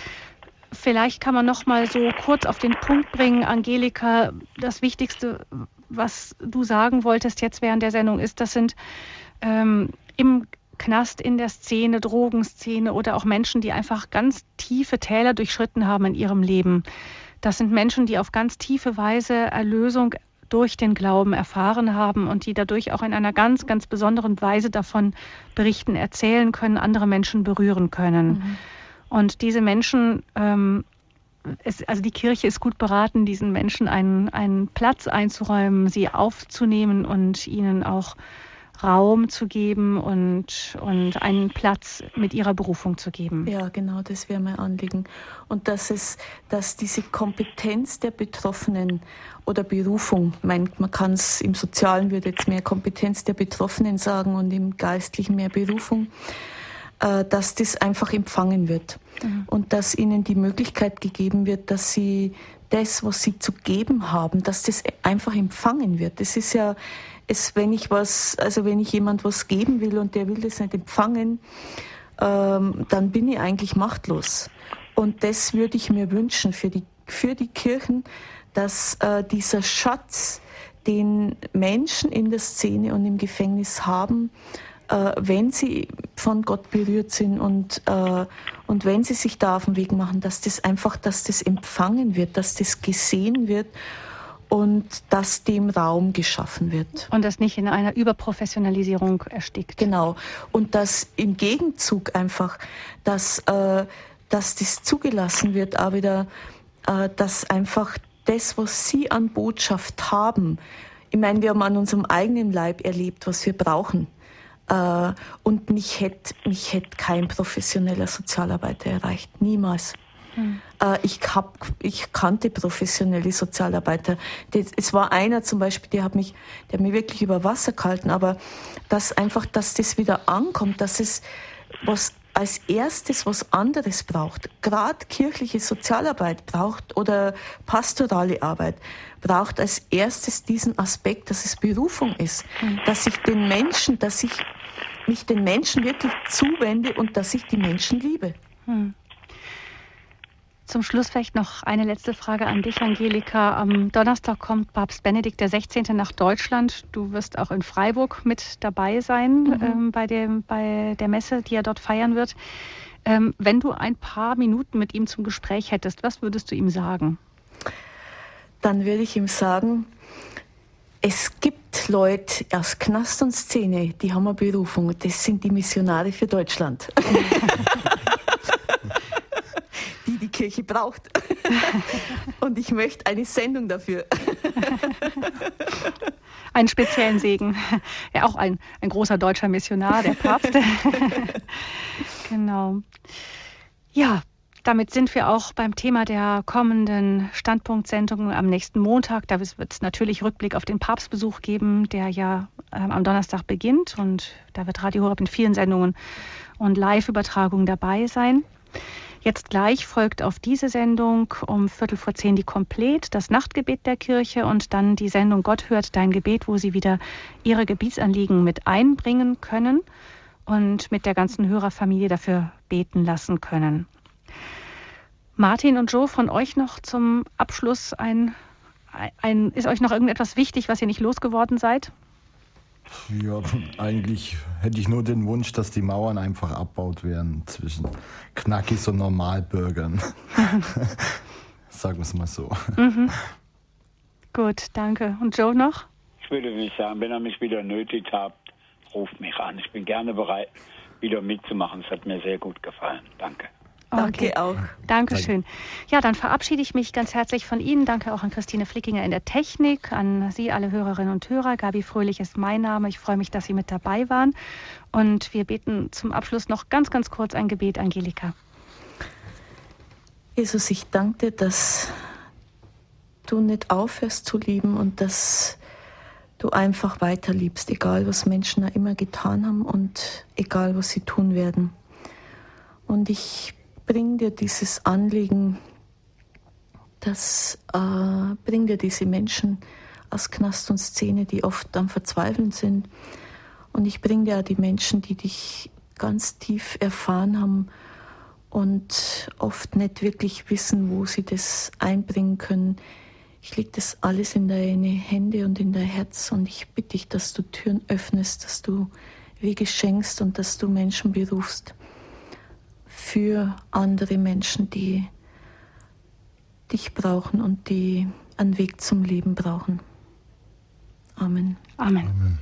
Vielleicht kann man noch mal so kurz auf den Punkt bringen, Angelika, das Wichtigste, was du sagen wolltest jetzt während der Sendung ist, das sind ähm, im Knast, in der Szene, Drogenszene oder auch Menschen, die einfach ganz tiefe Täler durchschritten haben in ihrem Leben. Das sind Menschen, die auf ganz tiefe Weise Erlösung durch den Glauben erfahren haben und die dadurch auch in einer ganz, ganz besonderen Weise davon berichten, erzählen können, andere Menschen berühren können. Mhm. Und diese Menschen ähm, es, also die Kirche ist gut beraten, diesen Menschen einen, einen Platz einzuräumen, sie aufzunehmen und ihnen auch Raum zu geben und, und einen Platz mit ihrer Berufung zu geben. Ja, genau, das wäre mein Anliegen. Und dass es, dass diese Kompetenz der Betroffenen oder Berufung, man, man kann es im Sozialen würde jetzt mehr Kompetenz der Betroffenen sagen und im Geistlichen mehr Berufung, dass das einfach empfangen wird mhm. und dass ihnen die Möglichkeit gegeben wird, dass sie das, was sie zu geben haben, dass das einfach empfangen wird. Das ist ja, es, wenn ich was, also wenn ich jemand was geben will und der will das nicht empfangen, ähm, dann bin ich eigentlich machtlos. Und das würde ich mir wünschen für die, für die Kirchen, dass äh, dieser Schatz, den Menschen in der Szene und im Gefängnis haben, äh, wenn sie von Gott berührt sind und, äh, und wenn sie sich da auf den Weg machen, dass das einfach, dass das empfangen wird, dass das gesehen wird und dass dem Raum geschaffen wird. Und das nicht in einer Überprofessionalisierung erstickt. Genau. Und dass im Gegenzug einfach, dass, äh, dass das zugelassen wird, auch wieder, äh, dass einfach das, was Sie an Botschaft haben, ich meine, wir haben an unserem eigenen Leib erlebt, was wir brauchen. Äh, und mich hätte mich hätt kein professioneller Sozialarbeiter erreicht. Niemals. Hm. Äh, ich, hab, ich kannte professionelle Sozialarbeiter. Es war einer zum Beispiel, der hat mich, der hat mich wirklich über Wasser gehalten, aber dass einfach, dass das wieder ankommt, dass es was als erstes was anderes braucht, gerade kirchliche Sozialarbeit braucht oder pastorale Arbeit, braucht als erstes diesen Aspekt, dass es Berufung ist, mhm. dass ich den Menschen, dass ich mich den Menschen wirklich zuwende und dass ich die Menschen liebe. Mhm. Zum Schluss vielleicht noch eine letzte Frage an dich, Angelika. Am Donnerstag kommt Papst Benedikt XVI. nach Deutschland. Du wirst auch in Freiburg mit dabei sein mhm. ähm, bei, dem, bei der Messe, die er dort feiern wird. Ähm, wenn du ein paar Minuten mit ihm zum Gespräch hättest, was würdest du ihm sagen? Dann würde ich ihm sagen, es gibt Leute aus Knast und Szene, die haben eine Berufung. Das sind die Missionare für Deutschland. Kirche braucht. Und ich möchte eine Sendung dafür. Einen speziellen Segen. Ja, auch ein, ein großer deutscher Missionar, der Papst. genau. Ja, damit sind wir auch beim Thema der kommenden Standpunktsendung am nächsten Montag. Da wird es natürlich Rückblick auf den Papstbesuch geben, der ja ähm, am Donnerstag beginnt. Und da wird Radio Horeb in vielen Sendungen und Live-Übertragungen dabei sein. Jetzt gleich folgt auf diese Sendung um Viertel vor zehn die Komplett, das Nachtgebet der Kirche und dann die Sendung Gott hört dein Gebet, wo Sie wieder Ihre Gebietsanliegen mit einbringen können und mit der ganzen Hörerfamilie dafür beten lassen können. Martin und Joe, von euch noch zum Abschluss ein, ein ist euch noch irgendetwas wichtig, was ihr nicht losgeworden seid? Ja, eigentlich hätte ich nur den Wunsch, dass die Mauern einfach abbaut werden zwischen Knackis und Normalbürgern. Sagen wir es mal so. Mhm. Gut, danke. Und Joe noch? Ich würde nicht sagen, wenn er mich wieder nötig habt, ruft mich an. Ich bin gerne bereit, wieder mitzumachen. Es hat mir sehr gut gefallen. Danke. Danke okay. auch. Dankeschön. Ja, dann verabschiede ich mich ganz herzlich von Ihnen. Danke auch an Christine Flickinger in der Technik, an Sie alle Hörerinnen und Hörer. Gabi Fröhlich ist mein Name. Ich freue mich, dass Sie mit dabei waren. Und wir beten zum Abschluss noch ganz, ganz kurz ein Gebet, Angelika. Jesus, ich danke dir, dass du nicht aufhörst zu lieben und dass du einfach weiter liebst, egal was Menschen immer getan haben und egal was sie tun werden. Und ich bring dir dieses Anliegen, das äh, bring dir diese Menschen aus Knast und Szene, die oft am Verzweifeln sind. Und ich bring dir auch die Menschen, die dich ganz tief erfahren haben und oft nicht wirklich wissen, wo sie das einbringen können. Ich lege das alles in deine Hände und in dein Herz und ich bitte dich, dass du Türen öffnest, dass du Wege schenkst und dass du Menschen berufst für andere Menschen, die dich brauchen und die einen Weg zum Leben brauchen. Amen. Amen. Amen.